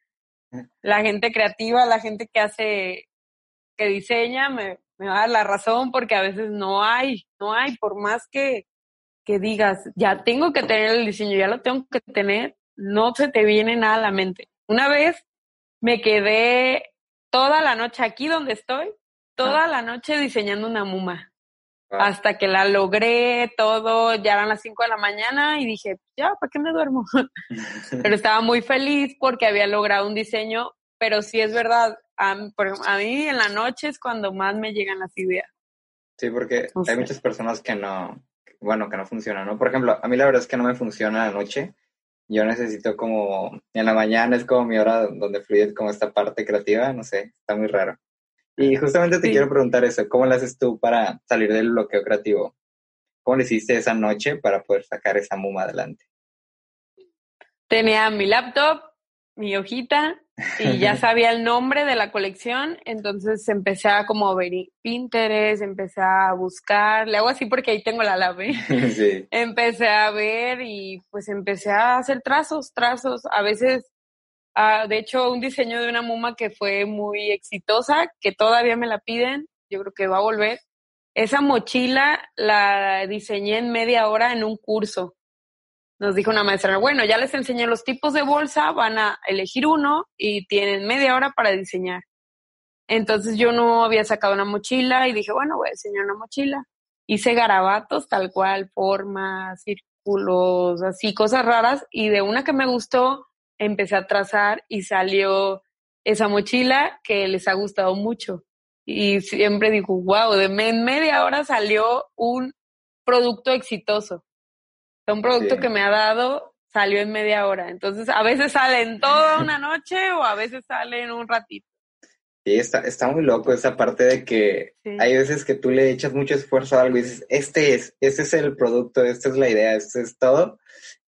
La gente creativa, la gente que hace, que diseña, me, me va a dar la razón porque a veces no hay, no hay, por más que, que digas, ya tengo que tener el diseño, ya lo tengo que tener, no se te viene nada a la mente. Una vez me quedé toda la noche aquí donde estoy toda la noche diseñando una muma. Hasta que la logré todo, ya eran las 5 de la mañana y dije, ya, ¿para qué me duermo? pero estaba muy feliz porque había logrado un diseño, pero sí es verdad, a, mí en la noche es cuando más me llegan las ideas. Sí, porque hay muchas personas que no, bueno, que no funcionan, ¿no? Por ejemplo, a mí la verdad es que no me funciona la noche. Yo necesito como, en la mañana es como mi hora donde fluye como esta parte creativa, no sé, está muy raro. Y justamente te quiero preguntar eso, ¿cómo lo haces tú para salir del bloqueo creativo? ¿Cómo le hiciste esa noche para poder sacar esa muma adelante? Tenía mi laptop, mi hojita y ya sabía el nombre de la colección, entonces empecé a como ver Pinterest, empecé a buscar, le hago así porque ahí tengo la lave. sí. Empecé a ver y pues empecé a hacer trazos, trazos, a veces Ah, de hecho, un diseño de una muma que fue muy exitosa, que todavía me la piden, yo creo que va a volver. Esa mochila la diseñé en media hora en un curso. Nos dijo una maestra, bueno, ya les enseñé los tipos de bolsa, van a elegir uno y tienen media hora para diseñar. Entonces yo no había sacado una mochila y dije, bueno, voy a diseñar una mochila. Hice garabatos tal cual, formas, círculos, así, cosas raras. Y de una que me gustó, empecé a trazar y salió esa mochila que les ha gustado mucho. Y siempre digo, wow, de media hora salió un producto exitoso. Un producto que me ha dado salió en media hora. Entonces, a veces sale en toda una noche o a veces sale en un ratito. Sí, está, está muy loco esa parte de que hay veces que tú le echas mucho esfuerzo a algo y dices, este es, este es el producto, esta es la idea, este es todo,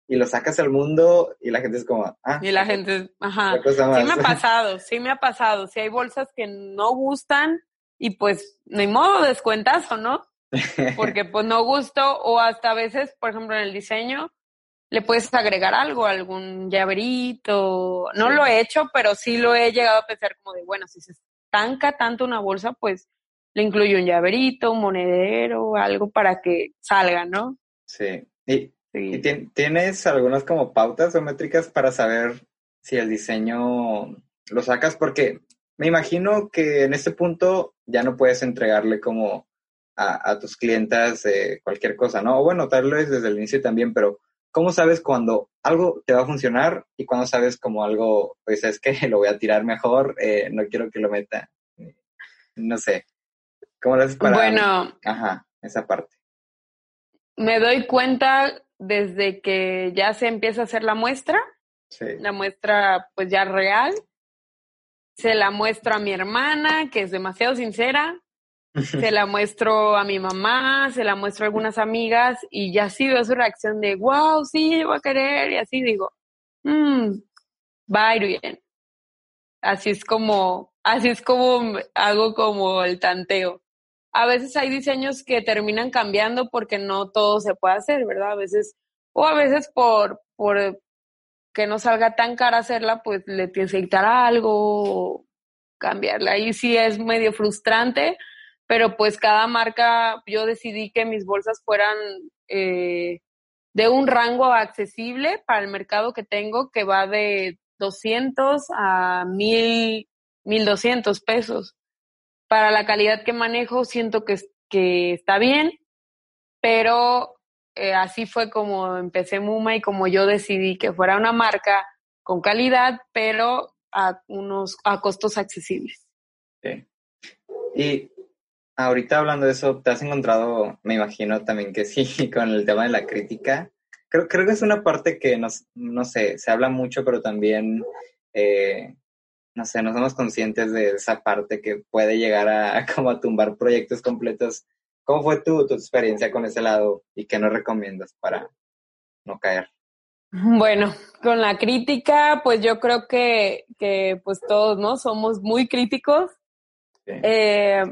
y lo sacas al mundo y la gente es como, ah. Y la gente, ajá. Sí me ha pasado, sí me ha pasado. Si hay bolsas que no gustan y pues ni modo descuentazo, ¿no? Porque pues no gusto o hasta a veces, por ejemplo, en el diseño, le puedes agregar algo, algún llaverito. No lo he hecho, pero sí lo he llegado a pensar como de, bueno, si se estanca tanto una bolsa, pues le incluyo un llaverito, un monedero, algo para que salga, ¿no? Sí. Y, y tienes algunas como pautas o métricas para saber si el diseño lo sacas, porque me imagino que en este punto ya no puedes entregarle como a, a tus clientas eh, cualquier cosa, ¿no? O bueno, tal vez desde el inicio también, pero ¿cómo sabes cuando algo te va a funcionar y cuando sabes como algo, pues es que lo voy a tirar mejor, eh, no quiero que lo meta? No sé. ¿Cómo lo haces para...? Bueno. Ajá, esa parte. Me doy cuenta desde que ya se empieza a hacer la muestra. Sí. La muestra pues ya real. Se la muestro a mi hermana, que es demasiado sincera se la muestro a mi mamá, se la muestro a algunas amigas y ya sí veo su reacción de, wow, sí, yo voy a querer y así digo, mmm, va a ir bien. Así es como, así es como hago como el tanteo. A veces hay diseños que terminan cambiando porque no todo se puede hacer, ¿verdad? A veces, o a veces por, por que no salga tan cara hacerla, pues le tienes que quitar algo, cambiarla. Ahí sí es medio frustrante, pero pues cada marca, yo decidí que mis bolsas fueran eh, de un rango accesible para el mercado que tengo, que va de 200 a 1000, 1200 pesos. Para la calidad que manejo, siento que, que está bien, pero eh, así fue como empecé Muma y como yo decidí que fuera una marca con calidad, pero a unos a costos accesibles. Sí. Y ahorita hablando de eso, ¿te has encontrado, me imagino también que sí, con el tema de la crítica? Creo, creo que es una parte que, nos, no sé, se habla mucho, pero también, eh, no sé, no somos conscientes de esa parte que puede llegar a, como a tumbar proyectos completos. ¿Cómo fue tu, tu experiencia con ese lado y qué nos recomiendas para no caer? Bueno, con la crítica, pues yo creo que, que pues todos, ¿no? Somos muy críticos. Eh,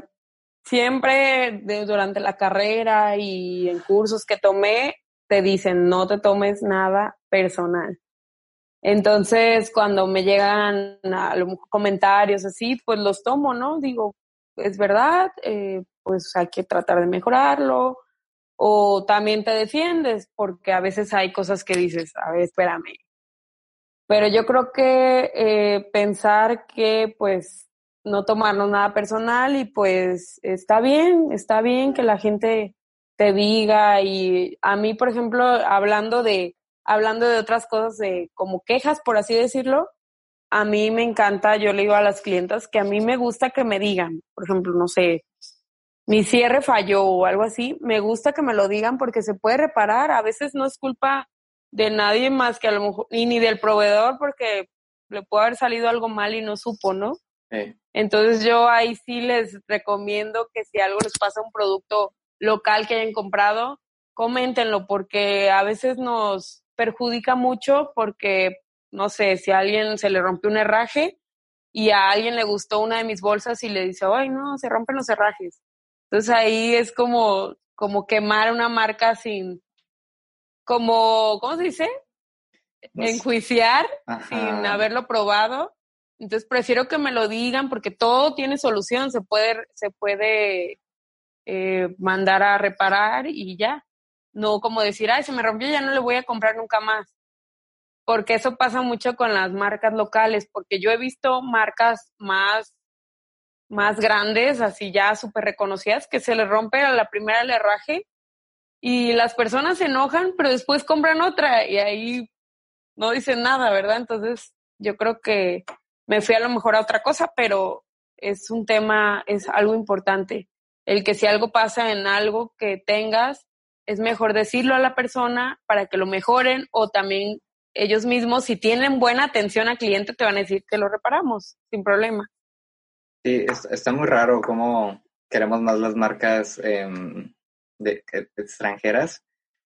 siempre durante la carrera y en cursos que tomé, te dicen no te tomes nada personal. Entonces, cuando me llegan comentarios así, pues los tomo, ¿no? Digo, es verdad, eh, pues hay que tratar de mejorarlo. O también te defiendes, porque a veces hay cosas que dices, a ver, espérame. Pero yo creo que eh, pensar que pues no tomarnos nada personal y pues está bien, está bien que la gente te diga y a mí, por ejemplo, hablando de hablando de otras cosas de como quejas, por así decirlo, a mí me encanta, yo le digo a las clientas que a mí me gusta que me digan, por ejemplo, no sé, mi cierre falló o algo así, me gusta que me lo digan porque se puede reparar, a veces no es culpa de nadie más que a lo mejor, y ni del proveedor porque le puede haber salido algo mal y no supo, ¿no? Entonces yo ahí sí les recomiendo que si algo les pasa a un producto local que hayan comprado, coméntenlo porque a veces nos perjudica mucho porque, no sé, si a alguien se le rompió un herraje y a alguien le gustó una de mis bolsas y le dice, ay, no, se rompen los herrajes. Entonces ahí es como, como quemar una marca sin, como, ¿cómo se dice? Enjuiciar sin haberlo probado entonces prefiero que me lo digan porque todo tiene solución, se puede, se puede eh, mandar a reparar y ya. No como decir, ay, se me rompió, ya no le voy a comprar nunca más. Porque eso pasa mucho con las marcas locales, porque yo he visto marcas más, más grandes, así ya súper reconocidas, que se le rompe a la primera el herraje y las personas se enojan, pero después compran otra y ahí no dicen nada, ¿verdad? Entonces yo creo que me fui a lo mejor a otra cosa, pero es un tema, es algo importante. El que si algo pasa en algo que tengas, es mejor decirlo a la persona para que lo mejoren o también ellos mismos, si tienen buena atención al cliente, te van a decir que lo reparamos sin problema. Sí, está muy raro cómo queremos más las marcas em, de, extranjeras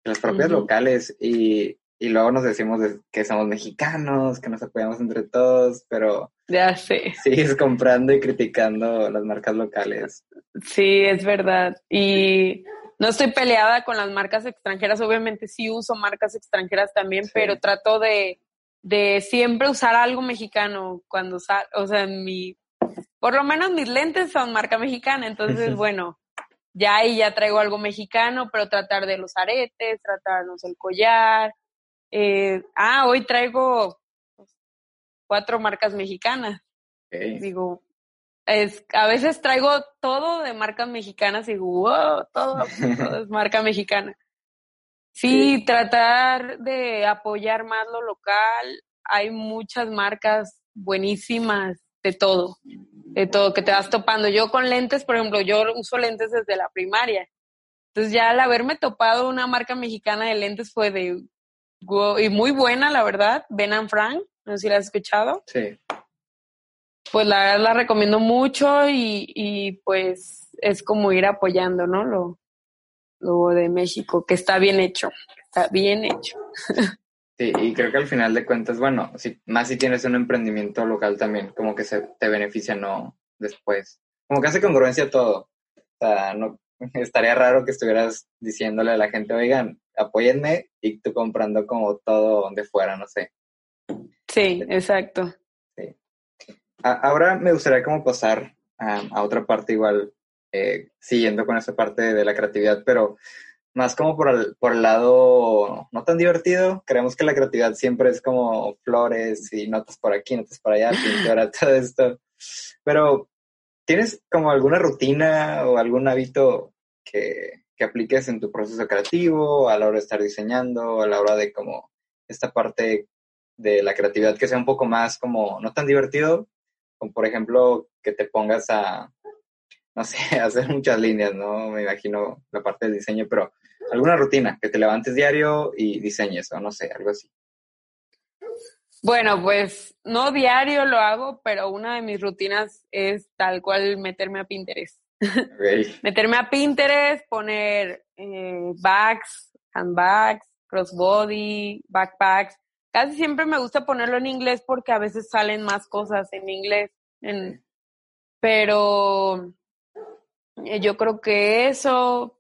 que las propias locales y, y, luego nos decimos que somos mexicanos, que nos apoyamos entre todos, pero ya sé. sigues comprando y criticando las marcas locales. Sí, es verdad. Y no estoy peleada con las marcas extranjeras, obviamente sí uso marcas extranjeras también, pero trato de, de siempre usar algo mexicano cuando, o sea, en mi por lo menos mis lentes son marca mexicana, entonces, bueno, ya ahí ya traigo algo mexicano, pero tratar de los aretes, tratarnos el collar. Eh, ah, hoy traigo cuatro marcas mexicanas. Digo, es, a veces traigo todo de marcas mexicanas y digo, wow, todo, todo es marca mexicana. Sí, tratar de apoyar más lo local. Hay muchas marcas buenísimas de todo, de todo que te vas topando. Yo con lentes, por ejemplo, yo uso lentes desde la primaria. Entonces ya al haberme topado una marca mexicana de lentes fue de y muy buena, la verdad, Ben and Frank, no sé si la has escuchado. Sí. Pues la verdad la recomiendo mucho y, y pues es como ir apoyando, ¿no? Lo, lo de México, que está bien hecho, está bien hecho. Sí, y creo que al final de cuentas, bueno, si, más si tienes un emprendimiento local también, como que se te beneficia, no después. Como que hace congruencia todo. O sea, no, estaría raro que estuvieras diciéndole a la gente, oigan, apóyenme y tú comprando como todo de fuera, no sé. Sí, exacto. Sí. ahora me gustaría como pasar a, otra parte igual, eh, siguiendo con esa parte de la creatividad, pero más como por el, por el lado no tan divertido. Creemos que la creatividad siempre es como flores y notas por aquí, notas por allá, pintura, todo esto. Pero, ¿tienes como alguna rutina o algún hábito que, que apliques en tu proceso creativo, a la hora de estar diseñando, a la hora de como esta parte de la creatividad que sea un poco más como no tan divertido, como por ejemplo que te pongas a, no sé, hacer muchas líneas, ¿no? Me imagino la parte del diseño, pero alguna rutina, que te levantes diario y diseñes, o no sé, algo así. Bueno, pues no diario lo hago, pero una de mis rutinas es tal cual meterme a Pinterest. Meterme a Pinterest, poner eh, bags, handbags, crossbody, backpacks. Casi siempre me gusta ponerlo en inglés porque a veces salen más cosas en inglés. En, pero eh, yo creo que eso,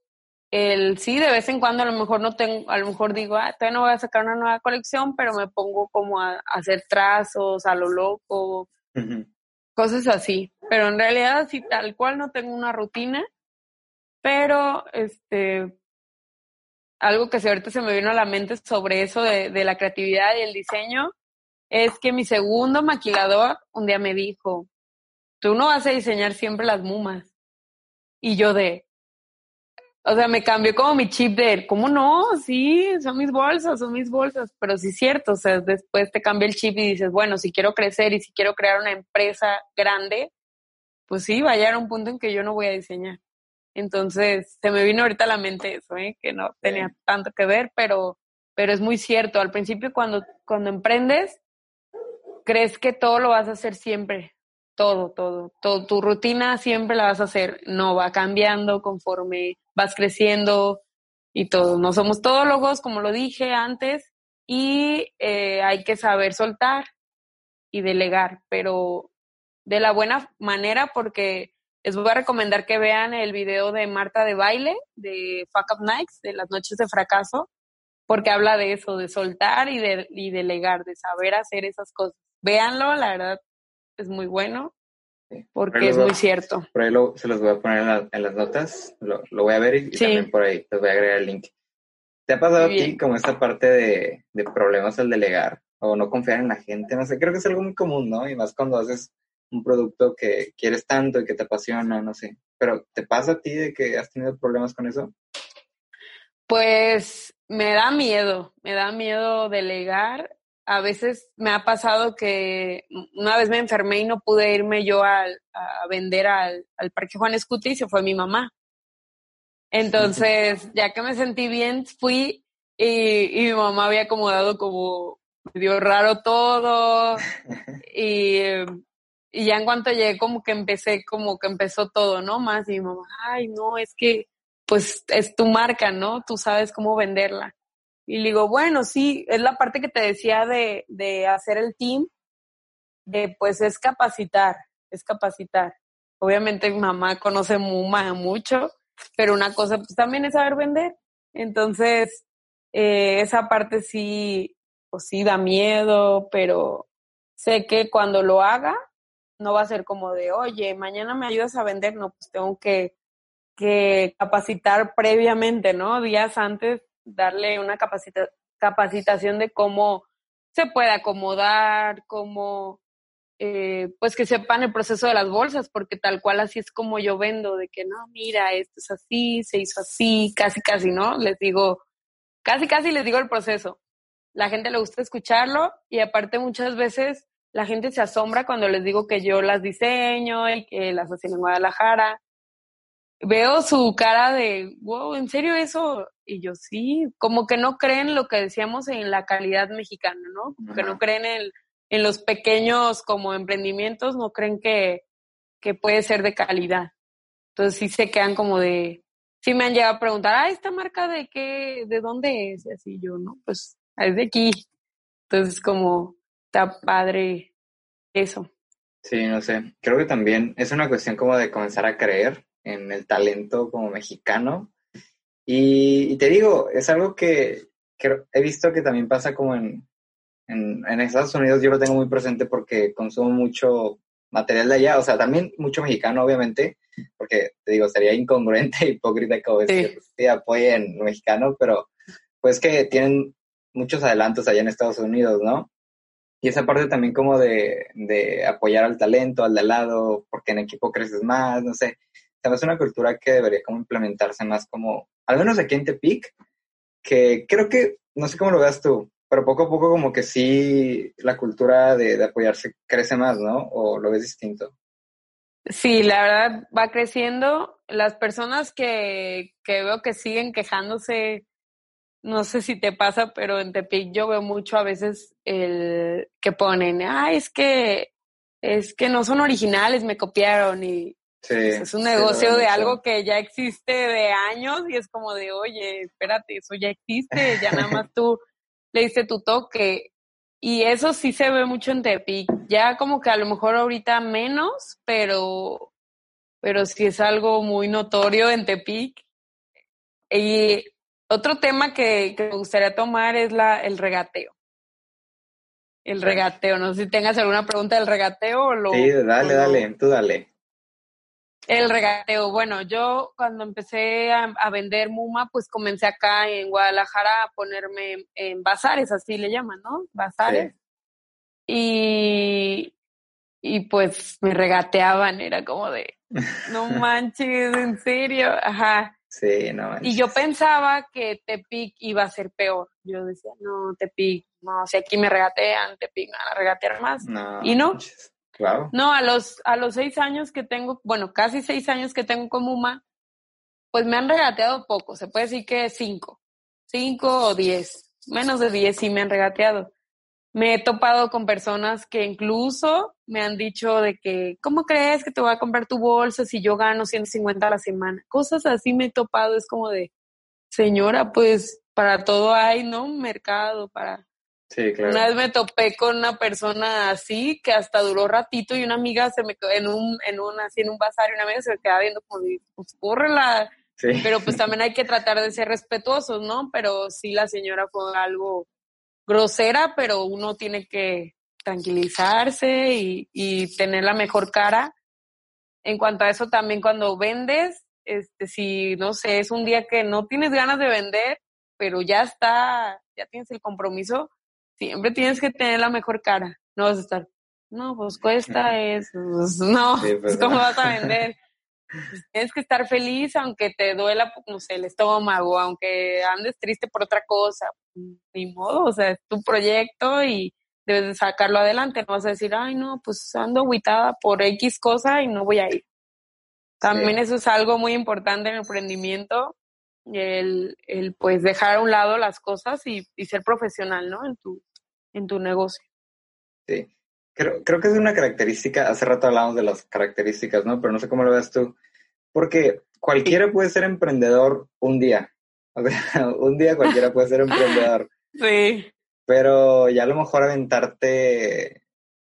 el sí, de vez en cuando a lo mejor no tengo, a lo mejor digo, ah, todavía no voy a sacar una nueva colección, pero me pongo como a, hacer trazos a lo loco, cosas así. Pero en realidad así tal cual no tengo una rutina, pero este algo que ahorita se me vino a la mente sobre eso de, de la creatividad y el diseño es que mi segundo maquilador un día me dijo, tú no vas a diseñar siempre las mumas. Y yo de, o sea, me cambió como mi chip de, ¿cómo no? Sí, son mis bolsas, son mis bolsas, pero sí es cierto, o sea, después te cambia el chip y dices, bueno, si quiero crecer y si quiero crear una empresa grande, pues sí, va a llegar un punto en que yo no voy a diseñar. Entonces, se me vino ahorita a la mente eso, ¿eh? que no tenía tanto que ver, pero, pero es muy cierto. Al principio, cuando, cuando emprendes, crees que todo lo vas a hacer siempre, todo, todo, todo. Tu rutina siempre la vas a hacer, no va cambiando conforme vas creciendo y todo. No somos todólogos, como lo dije antes, y eh, hay que saber soltar y delegar, pero de la buena manera porque les voy a recomendar que vean el video de Marta de baile de Fuck Up Nights, de las noches de fracaso, porque habla de eso, de soltar y, de, y delegar, de saber hacer esas cosas. Véanlo, la verdad es muy bueno. Porque es muy cierto. Por ahí se los voy a poner en, las notas, lo, voy a ver y, también por ahí les voy a agregar el link. ¿Te ha pasado a ti como esta parte de, de, problemas al delegar o no confiar en la gente? No sé, creo que es algo muy común, ¿no? Y más cuando haces un producto que quieres tanto y que te apasiona, no sé. Pero ¿te pasa a ti de que has tenido problemas con eso? Pues me da miedo, me da miedo delegar a veces me ha pasado que una vez me enfermé y no pude irme yo a, vender al, Parque Juan Escuti y se fue mi mamá. Entonces, ya que me sentí bien, fui y, y mi mamá había acomodado como medio raro todo y, y ya en cuanto llegué como que empecé, como que empezó todo, ¿no? Más y mi mamá, ay, no, es que pues es tu marca, ¿no? Tú sabes cómo venderla. Y le digo, bueno, sí, es la parte que te decía de, de hacer el team, de pues es capacitar, es capacitar. Obviamente mi mamá conoce mucho, pero una cosa pues también es saber vender. Entonces, eh, esa parte sí, pues sí da miedo, pero sé que cuando lo haga, no va a ser como de, oye, mañana me ayudas a vender, no, pues tengo que, que capacitar previamente, ¿no? Días antes, darle una capacita capacitación de cómo se puede acomodar, cómo, eh, pues que sepan el proceso de las bolsas, porque tal cual así es como yo vendo, de que no, mira, esto es así, se hizo así, casi, casi, ¿no? Les digo, casi, casi les digo el proceso. La gente le gusta escucharlo y aparte muchas veces la gente se asombra cuando les digo que yo las diseño y que las hacen en Guadalajara. Veo su cara de, wow, ¿en serio eso? Y yo sí, como que no creen lo que decíamos en la calidad mexicana, ¿no? Como que no creen en, en, los pequeños como emprendimientos, no creen que, que puede ser de calidad. Entonces sí se quedan como de, sí me han llegado a preguntar, ah, ¿esta marca de qué, de dónde es? Y así yo, ¿no? Pues es de aquí. Entonces como, está padre eso. Sí, no sé. Creo que también es una cuestión como de comenzar a creer en el talento como mexicano. Y, te digo, es algo que, he visto que también pasa como en, en, en, Estados Unidos, yo lo tengo muy presente porque consumo mucho material de allá, o sea, también mucho mexicano, obviamente, porque te digo, sería incongruente, hipócrita como decir, sí. sí, apoyen mexicano, pero pues que tienen muchos adelantos allá en Estados Unidos, ¿no? Y esa parte también como de, de apoyar al talento, al de al lado, porque en equipo creces más, no sé. Es una cultura que debería como implementarse más como, al menos aquí en Tepic, que creo que, no sé cómo lo veas tú, pero poco a poco como que sí la cultura de, de apoyarse crece más, ¿no? ¿O lo ves distinto? Sí, la verdad va creciendo. Las personas que, que veo que siguen quejándose no sé si te pasa, pero en Tepic yo veo mucho a veces el que ponen, ah, es que es que no son originales, me copiaron y pues, es un negocio de algo que ya existe de años y es como de, oye, espérate, eso ya existe, ya nada más tú le diste tu toque. Y eso sí se ve mucho en Tepic, ya como que a lo mejor ahorita menos, pero, pero sí es algo muy notorio en Tepic. Y otro tema que, me gustaría tomar es la, el regateo. El regateo, no sé si tengas alguna pregunta del regateo o lo... Sí, dale, dale, tú dale. El regateo, bueno, yo cuando empecé a, vender Muma, pues comencé acá en Guadalajara a ponerme en bazares, así le llaman, ¿no? Bazares. Y, y pues me regateaban, era como de, no manches, en serio, ajá. Sí, no. Y yo pensaba que Tepic iba a ser peor. Yo decía, no, Tepic, no, si aquí me regatean, Tepic me van a regatear más. No, y no. No, a los, a los seis años que tengo, bueno, casi seis años que tengo con Muma, pues me han regateado poco. Se puede decir que cinco. Cinco o diez. Menos de diez sí me han regateado me he topado con personas que incluso me han dicho de que, ¿cómo crees que te voy a comprar tu bolsa si yo gano 150 a la semana? Cosas así me he topado, es como de, señora, pues para todo hay, ¿no? Un mercado para... Sí, claro. Una vez me topé con una persona así que hasta duró ratito y una amiga se me quedó en un, en un, así en un bazar y una amiga se me quedaba viendo como, pues la... Sí. Pero pues también hay que tratar de ser respetuosos, ¿no? Pero sí la señora fue algo grosera, pero uno tiene que tranquilizarse y, y tener la mejor cara. En cuanto a eso, también cuando vendes, este, si no sé, es un día que no tienes ganas de vender, pero ya está, ya tienes el compromiso, siempre tienes que tener la mejor cara. No vas a estar, no, pues cuesta eso, pues, no, pues, ¿cómo vas a vender? Pues, tienes que estar feliz aunque te duela, no sé, el estómago, aunque andes triste por otra cosa, ni modo, o sea, es tu proyecto y debes de sacarlo adelante, no vas a decir, ay, no, pues ando aguitada por X cosa y no voy a ir. También eso es algo muy importante en el emprendimiento, el, el pues dejar a un lado las cosas y, y ser profesional, ¿no? En tu, en tu negocio. Sí. Creo, creo que es una característica, hace rato hablamos de las características, ¿no? Pero no sé cómo lo ves tú, porque cualquiera puede ser emprendedor un día. O sea, un día cualquiera puede ser emprendedor. Sí. Pero ya a lo mejor aventarte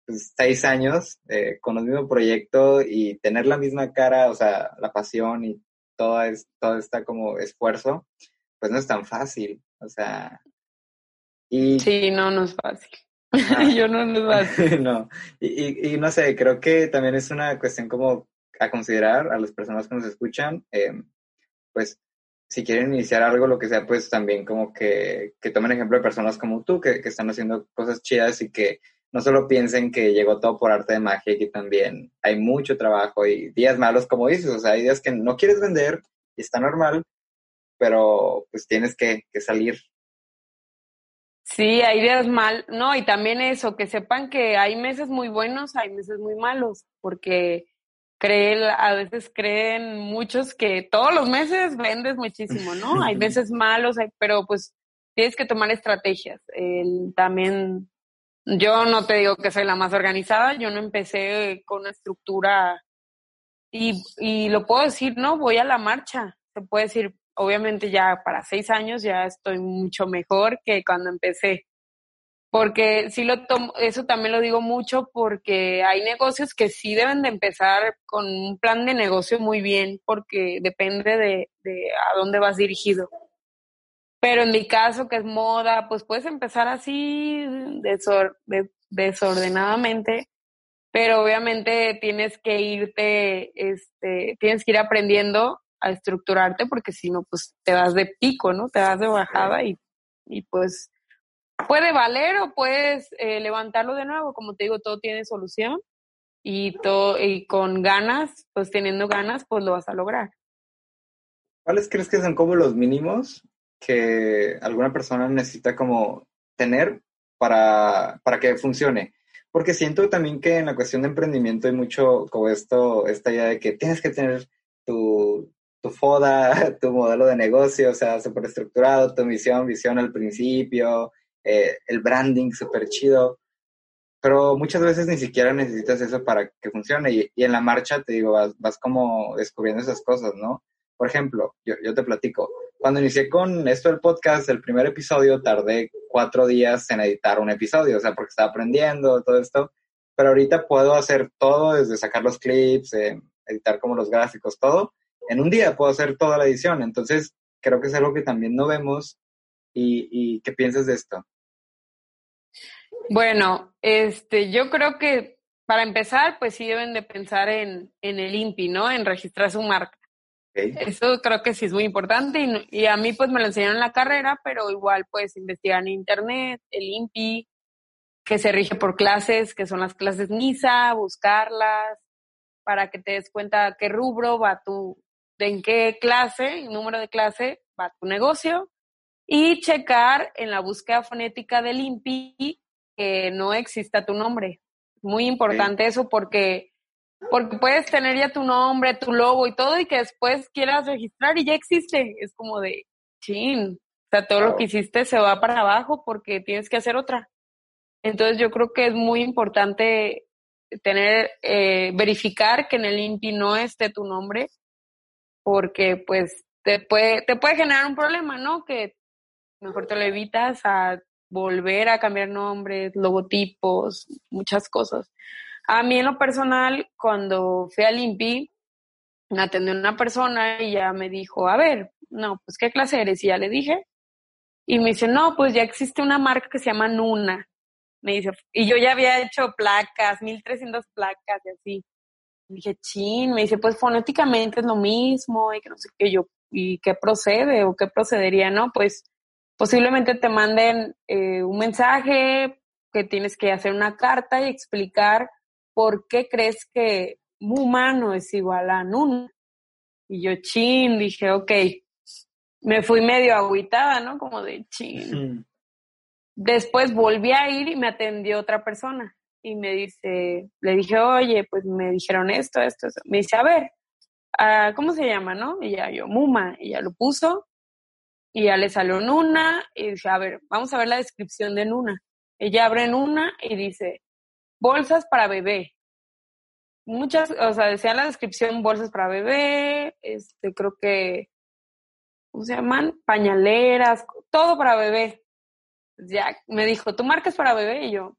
pues, seis años eh, con el mismo proyecto y tener la misma cara, o sea, la pasión y todo, es, todo está como esfuerzo, pues no es tan fácil. O sea, y... Sí, no, no es fácil. Yo no, no es fácil. no, y, y, no sé, creo que también es una cuestión como a considerar a las personas que nos escuchan, eh, pues si quieren iniciar algo, lo que sea, pues también como que, que tomen ejemplo de personas como tú, que, que, están haciendo cosas chidas y que no solo piensen que llegó todo por arte de magia, que también hay mucho trabajo y días malos, como dices, o sea, hay días que no quieres vender y está normal, pero pues tienes que, que salir. Sí, hay días mal, no, y también eso, que sepan que hay meses muy buenos, hay meses muy malos, porque creen, a veces creen muchos que todos los meses vendes muchísimo, ¿no? Hay meses malos, pero pues tienes que tomar estrategias. también, yo no te digo que soy la más organizada, yo no empecé con una estructura y, y lo puedo decir, ¿no? Voy a la marcha. Se puede decir, obviamente ya para seis años ya estoy mucho mejor que cuando empecé porque sí lo tomo, eso también lo digo mucho porque hay negocios que sí deben de empezar con un plan de negocio muy bien porque depende de, de a dónde vas dirigido. Pero en mi caso, que es moda, pues puedes empezar así desor, desordenadamente, pero obviamente tienes que irte, este, tienes que ir aprendiendo a estructurarte porque si no, pues te vas de pico, ¿no? Te vas de bajada y, y pues puede valer o puedes eh, levantarlo de nuevo. Como te digo, todo tiene solución y, todo, y con ganas, pues teniendo ganas, pues lo vas a lograr. ¿Cuáles crees que son como los mínimos que alguna persona necesita como tener para, para que funcione? Porque siento también que en la cuestión de emprendimiento hay mucho como esto, esta idea de que tienes que tener tu, tu FODA, tu modelo de negocio, o sea, súper estructurado, tu misión, visión al principio, eh, el branding súper chido, pero muchas veces ni siquiera necesitas eso para que funcione y, en la marcha, te digo, vas, como descubriendo esas cosas, ¿no? Por ejemplo, yo, yo te platico, cuando inicié con esto del podcast, el primer episodio tardé cuatro días en editar un episodio, o sea, porque estaba aprendiendo todo esto, pero ahorita puedo hacer todo, desde sacar los clips, eh, editar como los gráficos, todo. En un día puedo hacer toda la edición, entonces creo que es algo que también no vemos y, y ¿qué piensas de esto? Bueno, este, yo creo que para empezar, pues sí deben de pensar en, en el INPI, ¿no? En registrar su marca. Eso creo que sí es muy importante y, y, a mí pues me lo enseñaron en la carrera, pero igual puedes investigar en internet, el INPI, que se rige por clases, que son las clases MISA, buscarlas para que te des cuenta qué rubro va tu, de en qué clase, número de clase va tu negocio y checar en la búsqueda fonética del INPI que no exista tu nombre. Muy importante eso porque, porque puedes tener ya tu nombre, tu logo y todo y que después quieras registrar y ya existe. Es como de, chin, o sea, todo lo que hiciste se va para abajo porque tienes que hacer otra. Entonces yo creo que es muy importante tener, eh, verificar que en el INPI no esté tu nombre porque pues te puede, te puede generar un problema, ¿no? Que mejor te lo evitas a volver a cambiar nombres, logotipos, muchas cosas. A mí en lo personal, cuando fui al INPI, me atendió una persona y ya me dijo, a ver, no, pues ¿qué clase eres? Y ya le dije. Y me dice, no, pues ya existe una marca que se llama Nuna. Me dice, y yo ya había hecho placas, 1300 placas y así. Dije, chin, me dice, pues fonéticamente es lo mismo y que no sé qué yo, y qué procede o qué procedería, ¿no? Pues posiblemente te manden eh, un mensaje que tienes que hacer una carta y explicar por qué crees que Muma no es igual a Nun. Y yo, chin, dije, ok. Me fui medio agüitada, ¿no? Como de chin. Después volví a ir y me atendió otra persona. Y me dice, le dije, oye, pues me dijeron esto, esto, esto. Me dice, a ver, ah, ¿cómo se llama, no? Y ya yo, Muma. Y ya lo puso y ya le salió Nuna y dice, a ver, vamos a ver la descripción de Nuna. Ella abre Nuna y dice, bolsas para bebé. Muchas, o sea, decía la descripción bolsas para bebé, este, creo que, ¿cómo se llaman? Pañaleras, todo para bebé. Ya me dijo, ¿tu marca es para bebé? Y yo,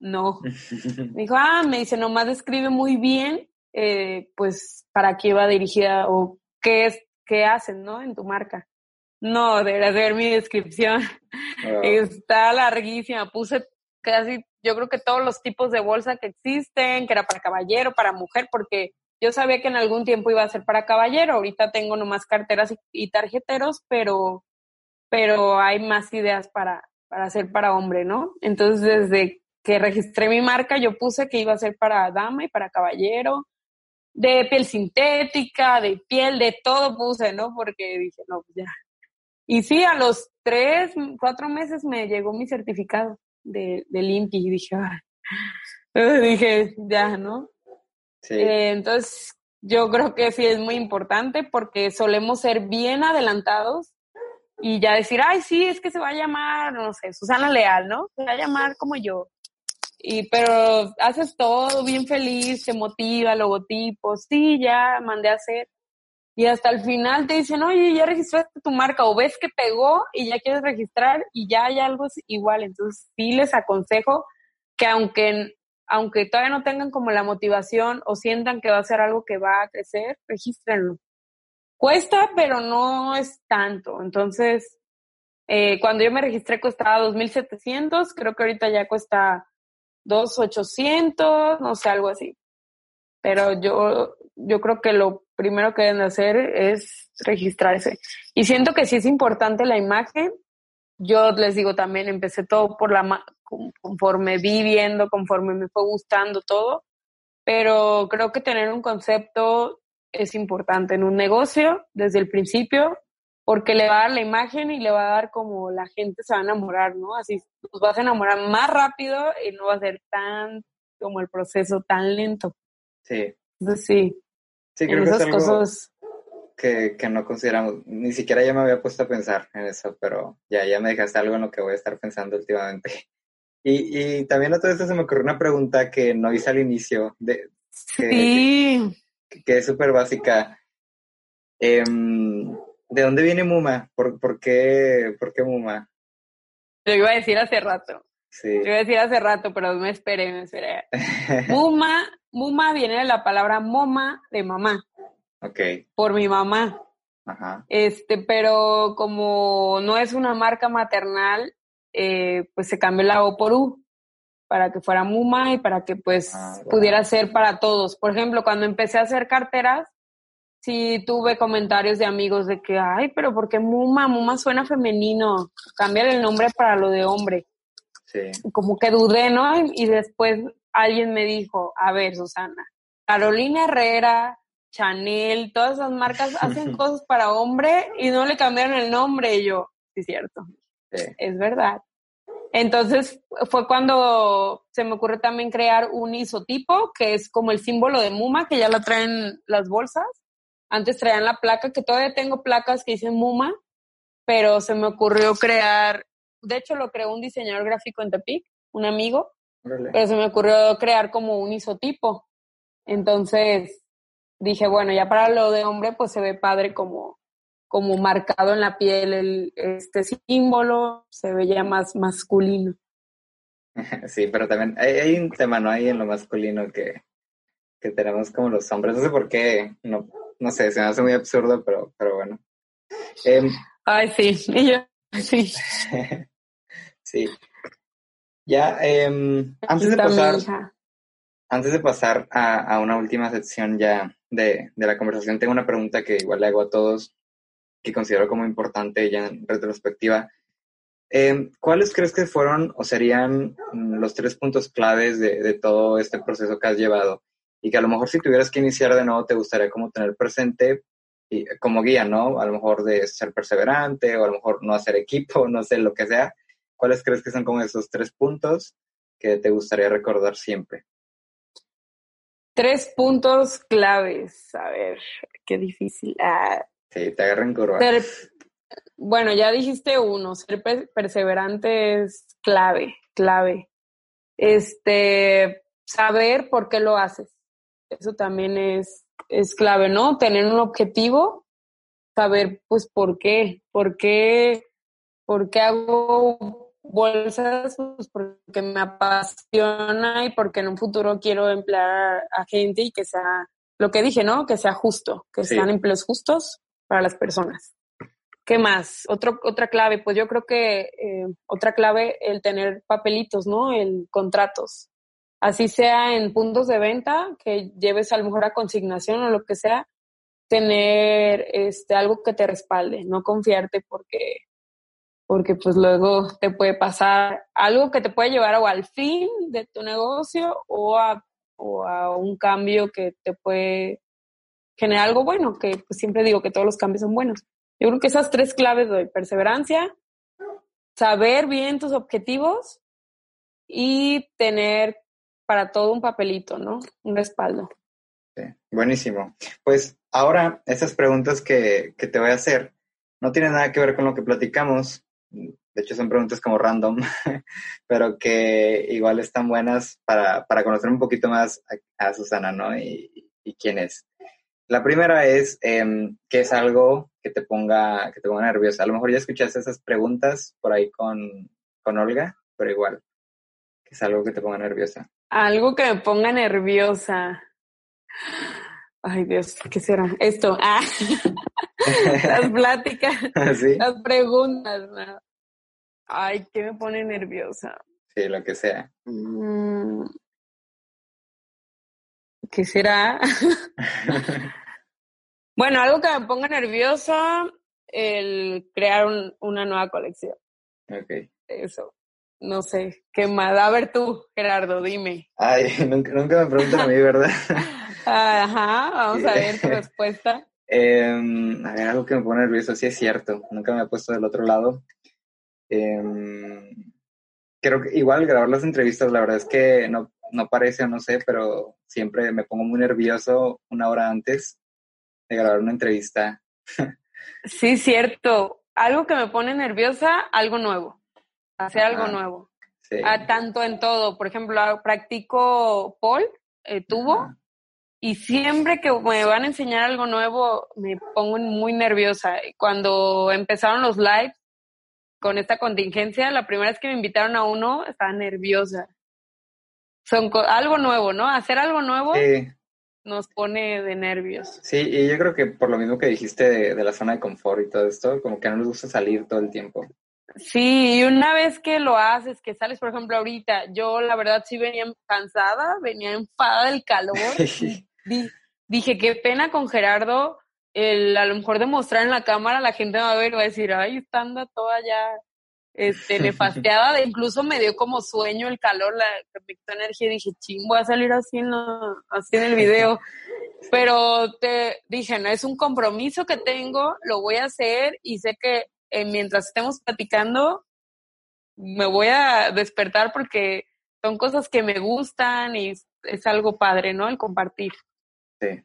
no. me dijo, ah, me dice, nomás describe muy bien, eh, pues, para qué va dirigida o qué es, qué hacen, ¿no? En tu marca. No, deberías ver mi descripción. Ah. Está larguísima. Puse casi, yo creo que todos los tipos de bolsa que existen, que era para caballero, para mujer, porque yo sabía que en algún tiempo iba a ser para caballero. Ahorita tengo nomás carteras y, tarjeteros, pero, pero hay más ideas para, para hacer para hombre, ¿no? Entonces, desde que registré mi marca, yo puse que iba a ser para dama y para caballero, de piel sintética, de piel, de todo puse, ¿no? Porque dije, no, pues ya. Y sí, a los tres, cuatro meses me llegó mi certificado de, de Limpi y dije, dije, ya, ¿no? Sí. Eh, entonces, yo creo que sí es muy importante porque solemos ser bien adelantados y ya decir, ay, sí, es que se va a llamar, no sé, Susana Leal, ¿no? Se va a llamar como yo. Y, pero haces todo bien feliz, te motiva, logotipos, sí, ya mandé a hacer y hasta el final te dicen, oye, ya registraste tu marca o ves que pegó y ya quieres registrar y ya hay algo igual. Entonces sí les aconsejo que aunque, aunque todavía no tengan como la motivación o sientan que va a ser algo que va a crecer, regístrenlo. Cuesta, pero no es tanto. Entonces, eh, cuando yo me registré costaba 2.700, creo que ahorita ya cuesta 2.800, no sé, algo así. Pero yo, yo creo que lo primero que deben hacer es registrarse. Y siento que sí es importante la imagen. Yo les digo también, empecé todo por la conforme vi viendo, conforme me fue gustando todo, pero creo que tener un concepto es importante en un negocio desde el principio, porque le va a dar la imagen y le va a dar como la gente se va a enamorar, ¿no? Así nos vas a enamorar más rápido y no va a ser tan como el proceso tan lento. Sí. Entonces sí, Sí, creo que es algo que, que, no consideramos. Ni siquiera ya me había puesto a pensar en eso, pero ya, ya me dejaste algo en lo que voy a estar pensando últimamente. Y, y también a todo esto se me ocurrió una pregunta que no hice al inicio, de, que, sí. que, es súper básica. Em, ¿De dónde viene Muma? ¿Por, por, qué, ¿Por qué Muma? Lo iba a decir hace rato. Sí. Lo iba a decir hace rato, pero me esperé, me esperé. Muma Muma viene de la palabra moma de mamá. Ok. Por mi mamá. Ajá. Este, pero como no es una marca maternal, eh, pues se cambió la O por U para que fuera Muma y para que pues ah, pudiera ser para todos. Por ejemplo, cuando empecé a hacer carteras, sí tuve comentarios de amigos de que, ay, pero ¿por qué Muma? Muma suena femenino, cambiar el nombre para lo de hombre. Sí. Como que dudé, ¿no? Y después alguien me dijo, a ver, Susana, Carolina Herrera, Chanel, todas esas marcas hacen cosas para hombre y no le cambiaron el nombre. Y yo, sí, cierto, es verdad. Entonces fue cuando se me ocurrió también crear un isotipo, que es como el símbolo de Muma, que ya lo traen las bolsas. Antes traían la placa, que todavía tengo placas que dicen Muma, pero se me ocurrió crear, de hecho lo creó un diseñador gráfico en Tepic, un amigo, pero se me ocurrió crear como un isotipo. Entonces dije, bueno, ya para lo de hombre, pues se ve padre como, como marcado en la piel el, este símbolo, se ve ya más masculino. Sí, pero también hay, un tema, ¿no? Hay en lo masculino que, que tenemos como los hombres. No sé por qué, no, no sé, se me hace muy absurdo, pero, pero bueno. Em, Ay, sí, y yo, sí. sí. Ya, em, antes de pasar, antes de pasar a, una última sección ya de, la conversación, tengo una pregunta que igual le hago a todos, que considero como importante ya en retrospectiva. Em, ¿Cuáles crees que fueron o serían los tres puntos claves de, todo este proceso que has llevado? Y que a lo mejor si tuvieras que iniciar de nuevo, te gustaría como tener presente y, como guía, ¿no? A lo mejor de ser perseverante o a lo mejor no hacer equipo, no sé, lo que sea ¿Cuáles crees que son como esos tres puntos que te gustaría recordar siempre? Tres puntos claves. A ver, qué difícil. Ah, sí, te agarran curva. bueno, ya dijiste uno, ser perseverante es clave, clave. Este, saber por qué lo haces. Eso también es, es clave, ¿no? Tener un objetivo, saber pues por qué, por qué, por qué hago bolsas, pues porque me apasiona y porque en un futuro quiero emplear a gente y que sea lo que dije, ¿no? Que sea justo, que sean empleos justos para las personas. ¿Qué más? Otro, otra clave, pues yo creo que eh, otra clave, el tener papelitos, ¿no? El contratos. Así sea en puntos de venta, que lleves a lo mejor a consignación o lo que sea, tener este, algo que te respalde, no confiarte porque, porque pues luego te puede pasar algo que te puede llevar o al fin de tu negocio o a, o a un cambio que te puede generar algo bueno, que pues siempre digo que todos los cambios son buenos. Yo creo que esas tres claves de perseverancia, saber bien tus objetivos y tener para todo un papelito, ¿no? Un respaldo. Sí, buenísimo. Pues ahora, esas preguntas que, que te voy a hacer no tienen nada que ver con lo que platicamos. De hecho, son preguntas como random, pero que igual están buenas para, para conocer un poquito más a, Susana, ¿no? Y, y, quién es. La primera es, eh, ¿qué es algo que te ponga, que te ponga nerviosa? A lo mejor ya escuchaste esas preguntas por ahí con, con Olga, pero igual, ¿qué es algo que te ponga nerviosa? Algo que me ponga nerviosa. Ay, Dios, ¿qué será? Esto. Ah. las pláticas, ¿Ah, las preguntas. Ay, ¿qué me pone nerviosa? Sí, lo que sea. Mm. ¿Qué será? bueno, algo que me ponga nerviosa, el crear una nueva colección. Ok. Eso. No sé, ¿qué más? A ver tú, Gerardo, dime. Ay, nunca, me preguntan a mí, ¿verdad? Ajá, vamos a ver tu respuesta. Em, a ver, algo que me pone nervioso, sí es cierto, nunca me he puesto del otro lado. Em, creo que igual grabar las entrevistas, la verdad es que no, no parece o no sé, pero siempre me pongo muy nervioso una hora antes de grabar una entrevista. sí, cierto. Algo que me pone nerviosa, algo nuevo. Hacer algo nuevo. Sí. Ah, tanto en todo. Por ejemplo, practico Paul, eh, tubo, y siempre que me van a enseñar algo nuevo, me pongo muy nerviosa. Cuando empezaron los lives con esta contingencia, la primera vez que me invitaron a uno, estaba nerviosa son algo nuevo, ¿no? Hacer algo nuevo nos pone de nervios. Sí, y yo creo que por lo mismo que dijiste de, la zona de confort y todo esto, como que no nos gusta salir todo el tiempo. Sí, y una vez que lo haces, que sales, por ejemplo, ahorita, yo la verdad sí venía cansada, venía enfada del calor. dije, qué pena con Gerardo, el, a lo mejor demostrar en la cámara, la gente va a ver y va a decir, ay, está anda toda ya este, nefasteada, incluso me dio como sueño el calor, la me quitó energía, dije, ching, voy a salir así, no, así en el video. Pero te dije, no, es un compromiso que tengo, lo voy a hacer y sé que eh, mientras estemos platicando, me voy a despertar porque son cosas que me gustan y es algo padre, ¿no? El compartir. Sí,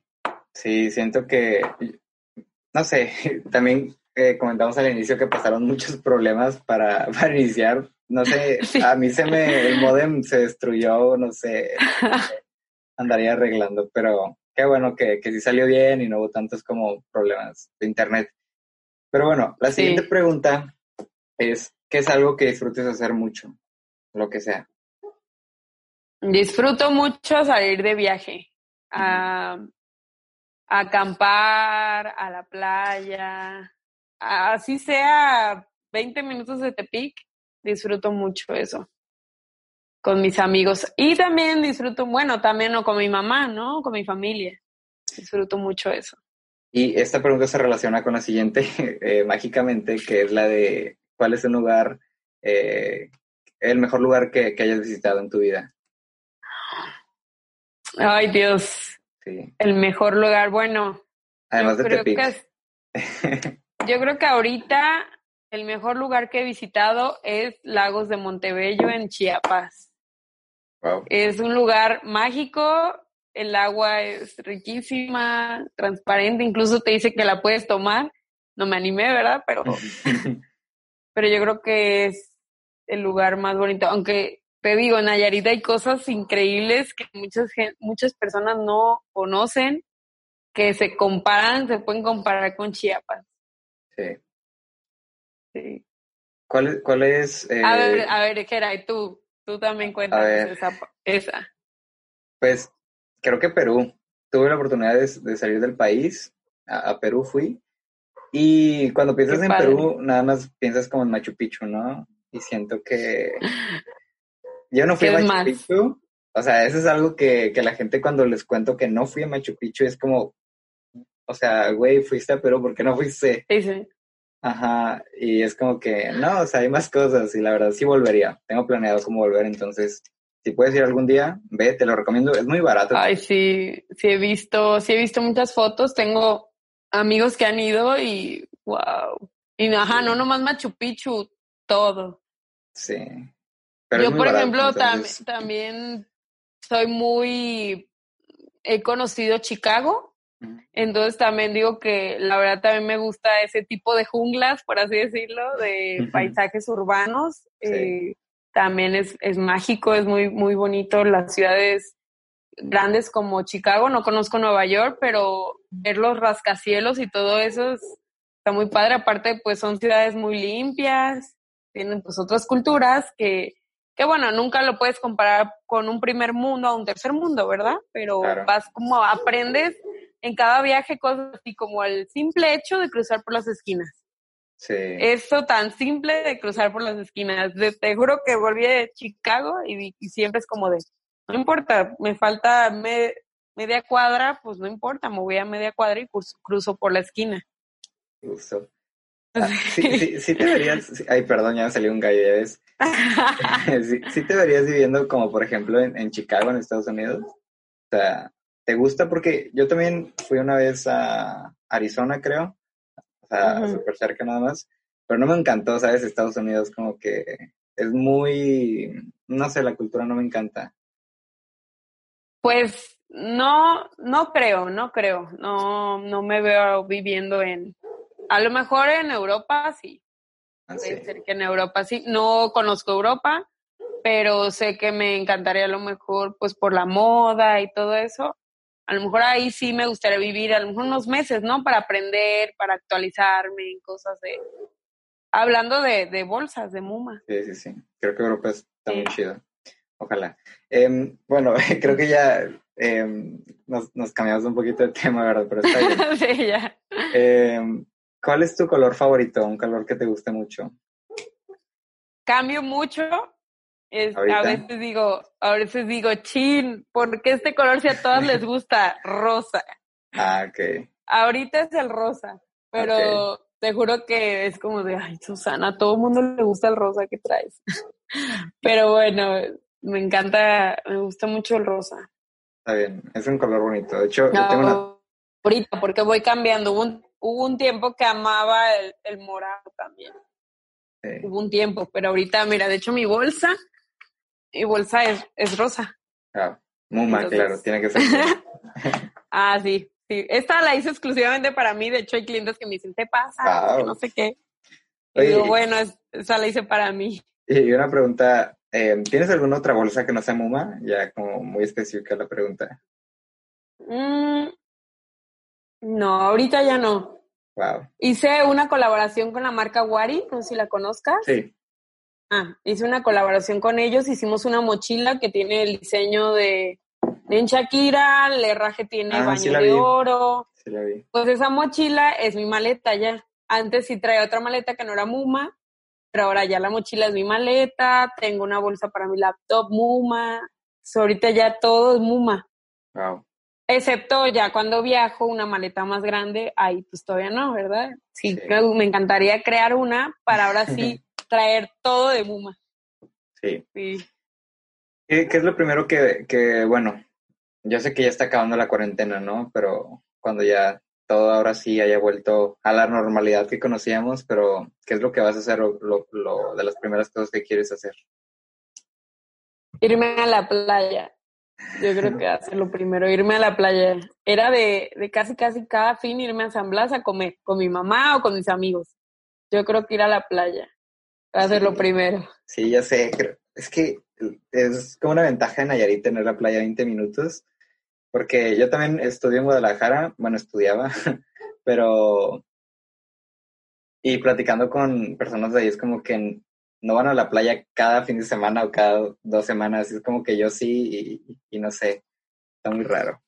sí, siento que, no sé, también comentamos al inicio que pasaron muchos problemas para, para iniciar. No sé, a mí se me, el modem se destruyó, no sé, andaría arreglando, pero qué bueno que, que sí salió bien y no hubo tantos como problemas de internet. Pero bueno, la siguiente pregunta es, ¿qué es algo que disfrutes hacer mucho? Lo que sea. Disfruto mucho salir de viaje, a, a acampar, a la playa, así sea 20 minutos de Tepic, disfruto mucho eso con mis amigos. Y también disfruto, bueno, también no con mi mamá, ¿no? Con mi familia. Disfruto mucho eso. Y esta pregunta se relaciona con la siguiente, eh, mágicamente, que es la de ¿cuál es el lugar, eh, el mejor lugar que, hayas visitado en tu vida? Ay, Dios. Sí. El mejor lugar, bueno. Además de Tepic. Yo creo que ahorita el mejor lugar que he visitado es Lagos de Montebello en Chiapas. Es un lugar mágico, el agua es riquísima, transparente, incluso te dice que la puedes tomar. No me animé, ¿verdad? Pero, pero yo creo que es el lugar más bonito, aunque te digo, en Nayarit hay cosas increíbles que muchas, muchas personas no conocen, que se comparan, se pueden comparar con Chiapas. Sí. Sí. ¿Cuál es? Cuál es A ver, a ver, ¿y tú, tú también cuentas esa, esa. Pues creo que Perú. Tuve la oportunidad de, salir del país, a, Perú fui, y cuando piensas en Perú, nada más piensas como en Machu Picchu, ¿no? Y siento que yo no fui a Machu Picchu. O sea, eso es algo que, que la gente cuando les cuento que no fui a Machu Picchu es como, o sea, güey, fuiste a Perú, ¿por qué no fuiste? Sí, sí. Ajá, y es como que, no, o sea, hay más cosas y la verdad sí volvería. Tengo planeado cómo volver, entonces, si puedes ir algún día, ve, te lo recomiendo, es muy barato. Ay, sí, sí he visto, sí he visto muchas fotos, tengo amigos que han ido y wow. Y ajá, no nomás Machu Picchu, todo. Sí. Yo, por ejemplo, también soy muy, he conocido Chicago, entonces también digo que la verdad también me gusta ese tipo de junglas, por así decirlo, de paisajes urbanos. Eh, también es, es mágico, es muy, muy bonito. Las ciudades grandes como Chicago, no conozco Nueva York, pero ver los rascacielos y todo eso está muy padre. Aparte, pues son ciudades muy limpias, tienen pues otras culturas que, que bueno, nunca lo puedes comparar con un primer mundo a un tercer mundo, ¿verdad? Pero vas como aprendes en cada viaje cosas así como el simple hecho de cruzar por las esquinas. Sí. Eso tan simple de cruzar por las esquinas. te juro que volví de Chicago y, siempre es como de, no importa, me falta media cuadra, pues no importa, me voy a media cuadra y cruzo, por la esquina. Justo. Ah, sí, sí, te verías, ay, perdón, ya me salió un gallo, ya ves. sí, te verías viviendo como, por ejemplo, en, en Chicago, en Estados Unidos. O sea, ¿te gusta? Porque yo también fui una vez a Arizona, creo, sea, súper cerca nada más, pero no me encantó, ¿sabes? Estados Unidos como que es muy, no sé, la cultura no me encanta. Pues no, no creo, no creo, no, no me veo viviendo en, a lo mejor en Europa sí. Ah, Puede ser que en Europa sí. No conozco Europa, pero sé que me encantaría a lo mejor, pues por la moda y todo eso, a lo mejor ahí sí me gustaría vivir a lo mejor unos meses, ¿no? Para aprender, para actualizarme en cosas de... Hablando de, de bolsas, de Muma. Sí, sí, sí. Creo que Europa está muy chido. Ojalá. Em, bueno, creo que ya em, nos, nos, cambiamos un poquito de tema, ¿verdad? Pero está bien. sí, ya. Em, ¿Cuál es tu color favorito? Un color que te guste mucho. Cambio mucho a veces digo, a veces digo, chin, ¿por qué este color si a todas les gusta? Rosa. Ah, ok. Ahorita es el rosa, pero te juro que es como de, ay, Susana, a todo el mundo le gusta el rosa que traes. pero bueno, me encanta, me gusta mucho el rosa. Está bien, es un color bonito. De hecho, yo tengo una... Ahorita, porque voy cambiando. Hubo un, hubo un tiempo que amaba el, el morado también. Hubo un tiempo, pero ahorita, mira, de hecho mi bolsa y bolsa es, es rosa. Ah, muy mal, claro, tiene que ser. ah, sí, sí. Esta la hice exclusivamente para mí. De hecho, hay clientes que me dicen, ¿te pasa? no sé qué. Y digo, bueno, esa la hice para mí. Y una pregunta, eh, ¿tienes alguna otra bolsa que no sea Muma? Ya como muy específica la pregunta. Mm, no, ahorita ya no. Wow. Hice una colaboración con la marca Wari, no sé si la conozcas. Sí. Ah, hice una colaboración con ellos, hicimos una mochila que tiene el diseño de, de Shakira, el herraje tiene ah, baño de oro. Sí la vi. Pues esa mochila es mi maleta ya. Antes sí traía otra maleta que no era Muma, pero ahora ya la mochila es mi maleta, tengo una bolsa para mi laptop Muma, ahorita ya todo es Muma. Wow. Excepto ya cuando viajo una maleta más grande, ahí pues todavía no, ¿verdad? Sí, sí. me encantaría crear una para ahora sí traer todo de Muma. Sí. sí. ¿Qué, es lo primero que, que, bueno, yo sé que ya está acabando la cuarentena, ¿no? Pero cuando ya todo ahora sí haya vuelto a la normalidad que conocíamos, pero ¿qué es lo que vas a hacer, lo, lo, de las primeras cosas que quieres hacer? Irme a la playa. Yo creo que hacer lo primero, irme a la playa. Era de, de casi, casi cada fin irme a San Blas a comer con mi mamá o con mis amigos. Yo creo que ir a la playa. Hacer lo primero. Sí, ya sé. Es que es como una ventaja en Nayarit tener la playa 20 minutos, porque yo también estudié en Guadalajara, bueno, estudiaba, pero... Y platicando con personas de ahí es como que no van a la playa cada fin de semana o cada dos semanas, es como que yo sí y, y no sé, está muy raro.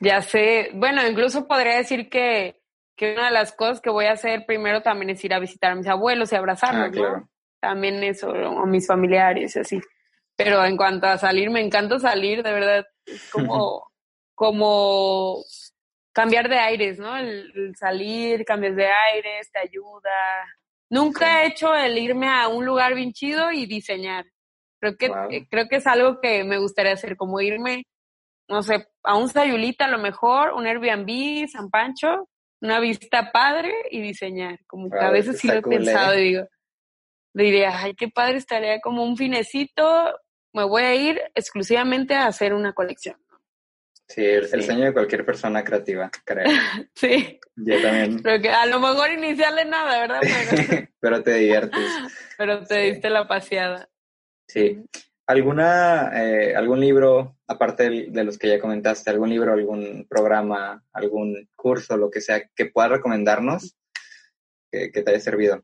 Ya sé, bueno, incluso podría decir que, que una de las cosas que voy a hacer primero también es ir a visitar a mis abuelos y abrazarlos, ah, claro. También eso, o mis familiares y así. Pero en cuanto a salir, me encanta salir, de verdad, es como, como cambiar de aires, ¿no? El, salir, cambiar de aires, te ayuda. Nunca he hecho el irme a un lugar bien chido y diseñar. Creo que, creo que es algo que me gustaría hacer, como irme no sé, a un Sayulita a lo mejor, un Airbnb, San Pancho, una vista padre y diseñar. Como que a veces sí lo he pensado y digo, diría, ay, qué padre estaría como un finecito, me voy a ir exclusivamente a hacer una colección. Sí, el, sueño de cualquier persona creativa, creo. sí. Yo también. Pero que a lo mejor iniciarle nada, ¿verdad? Pero, te diviertes. Pero te diste la paseada. Sí. ¿Alguna, eh, algún libro, aparte de, los que ya comentaste, algún libro, algún programa, algún curso, lo que sea, que puedas recomendarnos que, te haya servido?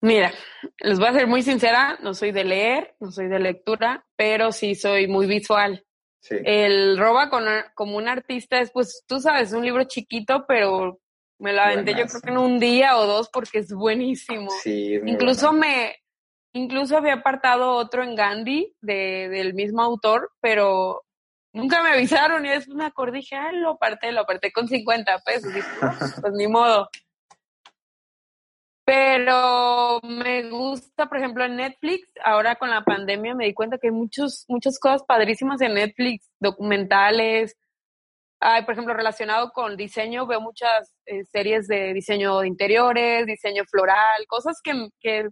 Mira, les voy a ser muy sincera, no soy de leer, no soy de lectura, pero sí soy muy visual. Sí. El Roba con, como un artista es, pues, tú sabes, un libro chiquito, pero me lo aventé yo creo que en un día o dos porque es buenísimo. Sí, Incluso me, Incluso había apartado otro en Gandhi de, del mismo autor, pero nunca me avisaron y después me acordé dije, ah, lo aparté, lo aparté con 50 pesos. pues ni modo. Pero me gusta, por ejemplo, en Netflix, ahora con la pandemia me di cuenta que hay muchos, muchas cosas padrísimas en Netflix, documentales. Hay, por ejemplo, relacionado con diseño, veo muchas eh, series de diseño de interiores, diseño floral, cosas que, que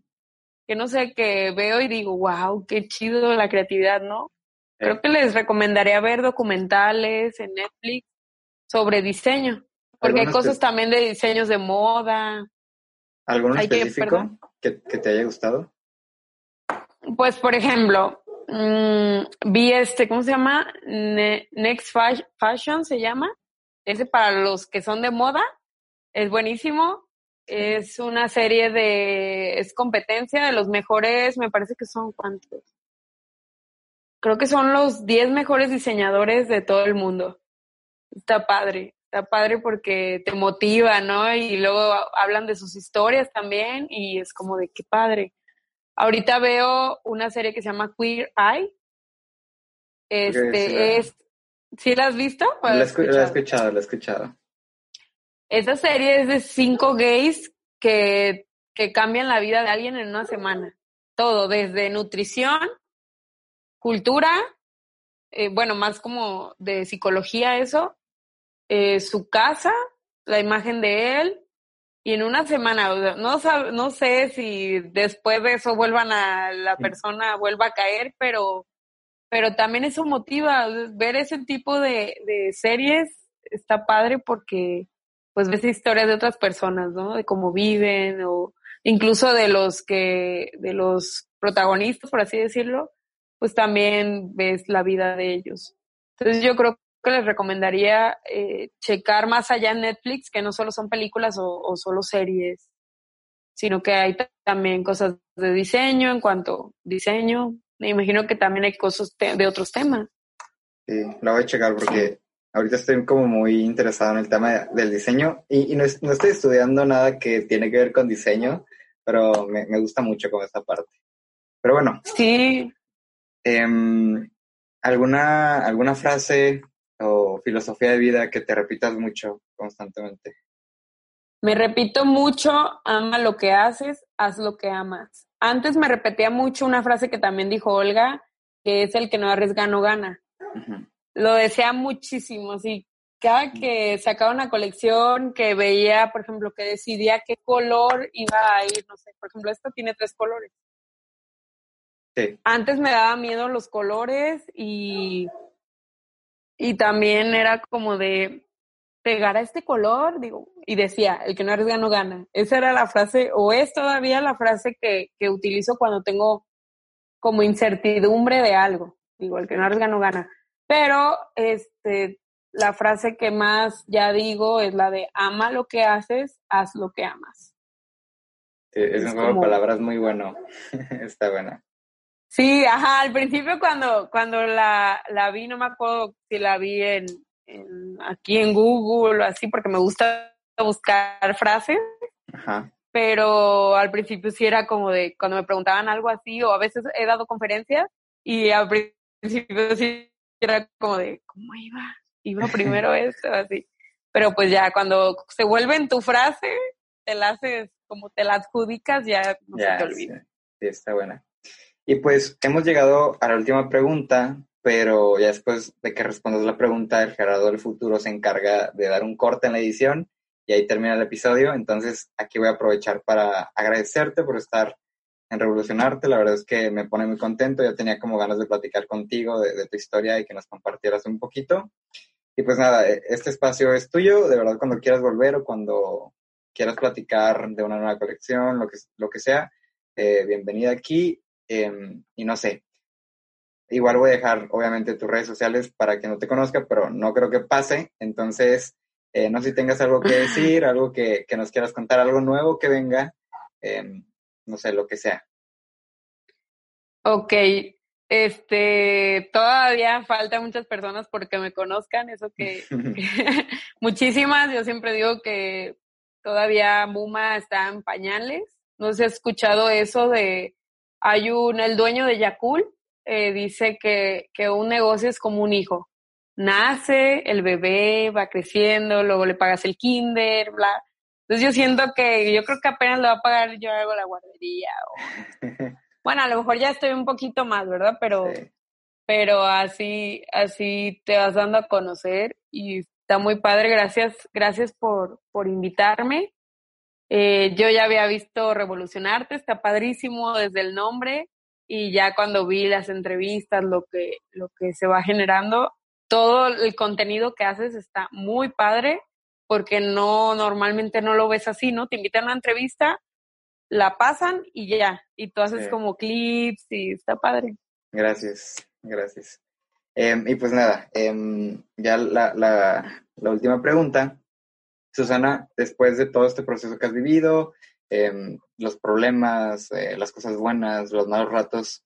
que no sé, que veo y digo, wow, qué chido la creatividad, ¿no? Creo que les recomendaría ver documentales en Netflix sobre diseño, porque hay cosas también de diseños de moda. ¿Alguno específico que, te haya gustado? Pues, por ejemplo, mm, vi este, ¿cómo se llama? Next Fashion se llama. Ese para los que son de moda. Es buenísimo. Es una serie de, es competencia de los mejores, me parece que son cuántos. Creo que son los 10 mejores diseñadores de todo el mundo. Está padre, está padre porque te motiva, ¿no? Y luego hablan de sus historias también y es como de qué padre. Ahorita veo una serie que se llama Queer Eye. Este es, ¿sí la has visto? La he escuchado, la he escuchado. Esa serie es de cinco gays que, que cambian la vida de alguien en una semana. Todo, desde nutrición, cultura, eh, bueno, más como de psicología eso, eh, su casa, la imagen de él, y en una semana, no, no sé si después de eso vuelvan a, la persona vuelva a caer, pero, pero también eso motiva, ver ese tipo de, de series está padre porque pues ves historias de otras personas, ¿no? De cómo viven o incluso de los que, de los protagonistas, por así decirlo, pues también ves la vida de ellos. Entonces yo creo que les recomendaría eh, checar más allá en Netflix, que no solo son películas o, solo series, sino que hay también cosas de diseño en cuanto diseño. Me imagino que también hay cosas de otros temas. Sí, la voy a checar porque ahorita estoy como muy interesado en el tema del diseño y, no, estoy estudiando nada que tiene que ver con diseño, pero me, gusta mucho con esta parte. Pero bueno. Sí. Em, ¿alguna, ¿Alguna frase o filosofía de vida que te repitas mucho constantemente? Me repito mucho, ama lo que haces, haz lo que amas. Antes me repetía mucho una frase que también dijo Olga, que es el que no arriesga no gana lo decía muchísimo, sí. Cada que sacaba una colección, que veía, por ejemplo, que decidía qué color iba a ir, no sé, por ejemplo, esta tiene tres colores. Sí. Antes me daba miedo los colores y, y también era como de pegar a este color, digo, y decía, el que no arriesga no gana. Esa era la frase, o es todavía la frase que, que utilizo cuando tengo como incertidumbre de algo. Igual que no arriesga no gana. Pero este, la frase que más ya digo es la de ama lo que haces, haz lo que amas. es, un juego de palabras muy bueno. Está buena. Sí, ajá, al principio cuando, cuando la, la vi, no me acuerdo si la vi en, aquí en Google o así, porque me gusta buscar frases. Ajá. Pero al principio sí era como de, cuando me preguntaban algo así, o a veces he dado conferencias, y al principio sí era como de, ¿cómo iba? Iba primero esto, así. Pero pues ya cuando se vuelve en tu frase, te la haces, como te la adjudicas, ya no se te olvida. sí, está buena. Y pues hemos llegado a la última pregunta, pero ya después de que respondas la pregunta, el Gerardo del futuro se encarga de dar un corte en la edición y ahí termina el episodio. Entonces aquí voy a aprovechar para agradecerte por estar en Revolucionarte. La verdad es que me pone muy contento. Ya tenía como ganas de platicar contigo de, tu historia y que nos compartieras un poquito. Y pues nada, e, este espacio es tuyo. De verdad, cuando quieras volver o cuando quieras platicar de una nueva colección, lo que, lo que sea, eh, bienvenida aquí. Em, y no sé, igual voy a dejar obviamente tus redes sociales para que no te conozca, pero no creo que pase. Entonces, eh, no sé si tengas algo que decir, algo que, nos quieras contar, algo nuevo que venga, em, no sé, lo que sea. Ok, este, todavía falta muchas personas porque me conozcan, eso que, muchísimas, yo siempre digo que todavía Muma está en pañales, no se ha escuchado eso de hay un, el dueño de Yakul eh, dice que, que un negocio es como un hijo. Nace, el bebé va creciendo, luego le pagas el kinder, bla. Entonces yo siento que yo creo que apenas lo va a pagar yo algo la guardería. bueno, a lo mejor ya estoy un poquito más, ¿verdad? Pero, pero así, así te vas dando a conocer y está muy padre. Gracias, gracias por, por invitarme. Eh, yo ya había visto Revolucionarte, está padrísimo desde el nombre y ya cuando vi las entrevistas, lo que, lo que se va generando, todo el contenido que haces está muy padre porque no, normalmente no lo ves así, ¿no? Te invitan a una entrevista, la pasan y ya, y tú haces como clips y está padre. Gracias, gracias. Em, y pues nada, em, ya la, la, la última pregunta Susana, después de todo este proceso que has vivido, em, los problemas, eh, las cosas buenas, los malos ratos,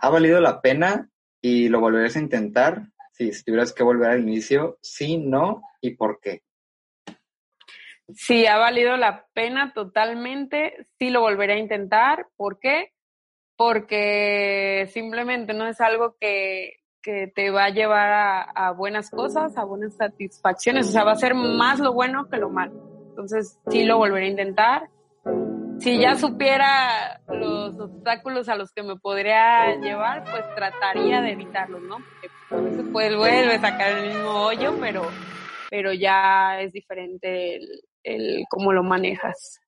¿ha valido la pena y lo volverías a intentar? si tuvieras que volver al inicio, sí, no y por qué. Sí, ha valido la pena totalmente, sí lo volveré a intentar. ¿Por qué? Porque simplemente no es algo que, que te va a llevar a, buenas cosas, a buenas satisfacciones. O sea, va a ser más lo bueno que lo malo. Entonces, sí lo volveré a intentar. Si ya supiera los obstáculos a los que me podría llevar, pues trataría de evitarlos, ¿no? Porque a veces pues vuelve a sacar el mismo hoyo, pero, pero ya es diferente el, el cómo lo manejas.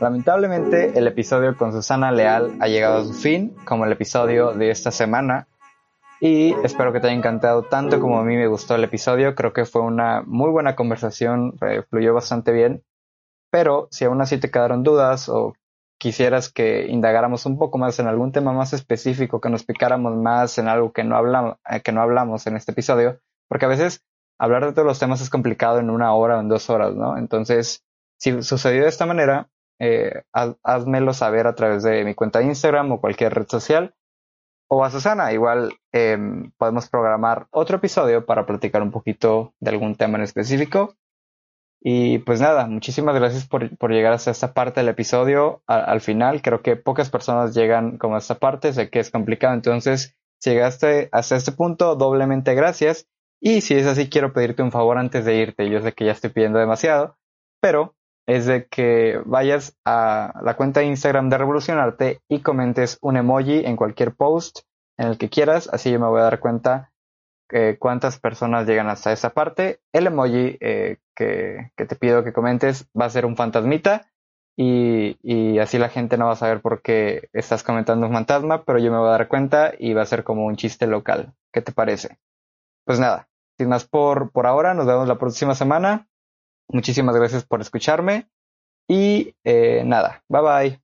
Lamentablemente, el episodio con Susana Leal ha llegado a su fin, como el episodio de esta semana. Y espero que te haya encantado tanto como a mí me gustó el episodio. Creo que fue una muy buena conversación, eh, fluyó bastante bien. Pero si aún así te quedaron dudas o quisieras que indagáramos un poco más en algún tema más específico, que nos picáramos más en algo que no hablamos, eh, que no hablamos en este episodio, porque a veces hablar de todos los temas es complicado en una hora o en dos horas, ¿no? Entonces, si sucedió de esta manera, eh, házmelo saber a través de mi cuenta de Instagram o cualquier red social. O a Susana, igual em, podemos programar otro episodio para platicar un poquito de algún tema en específico. Y pues nada, muchísimas gracias por, llegar hasta esta parte del episodio. al final, creo que pocas personas llegan como a esta parte, sé que es complicado, entonces si llegaste hasta este punto, doblemente gracias. Y si es así, quiero pedirte un favor antes de irte. Yo sé que ya estoy pidiendo demasiado, pero es de que vayas a la cuenta de Instagram de Revolucionarte y comentes un emoji en cualquier post en el que quieras, así yo me voy a dar cuenta que cuántas personas llegan hasta esa parte. El emoji eh, que, que, te pido que comentes va a ser un fantasmita y, y, así la gente no va a saber por qué estás comentando un fantasma, pero yo me voy a dar cuenta y va a ser como un chiste local. ¿Qué te parece? Pues nada, sin más por, por ahora, nos vemos la próxima semana. Muchísimas gracias por escucharme y eh, nada, bye bye.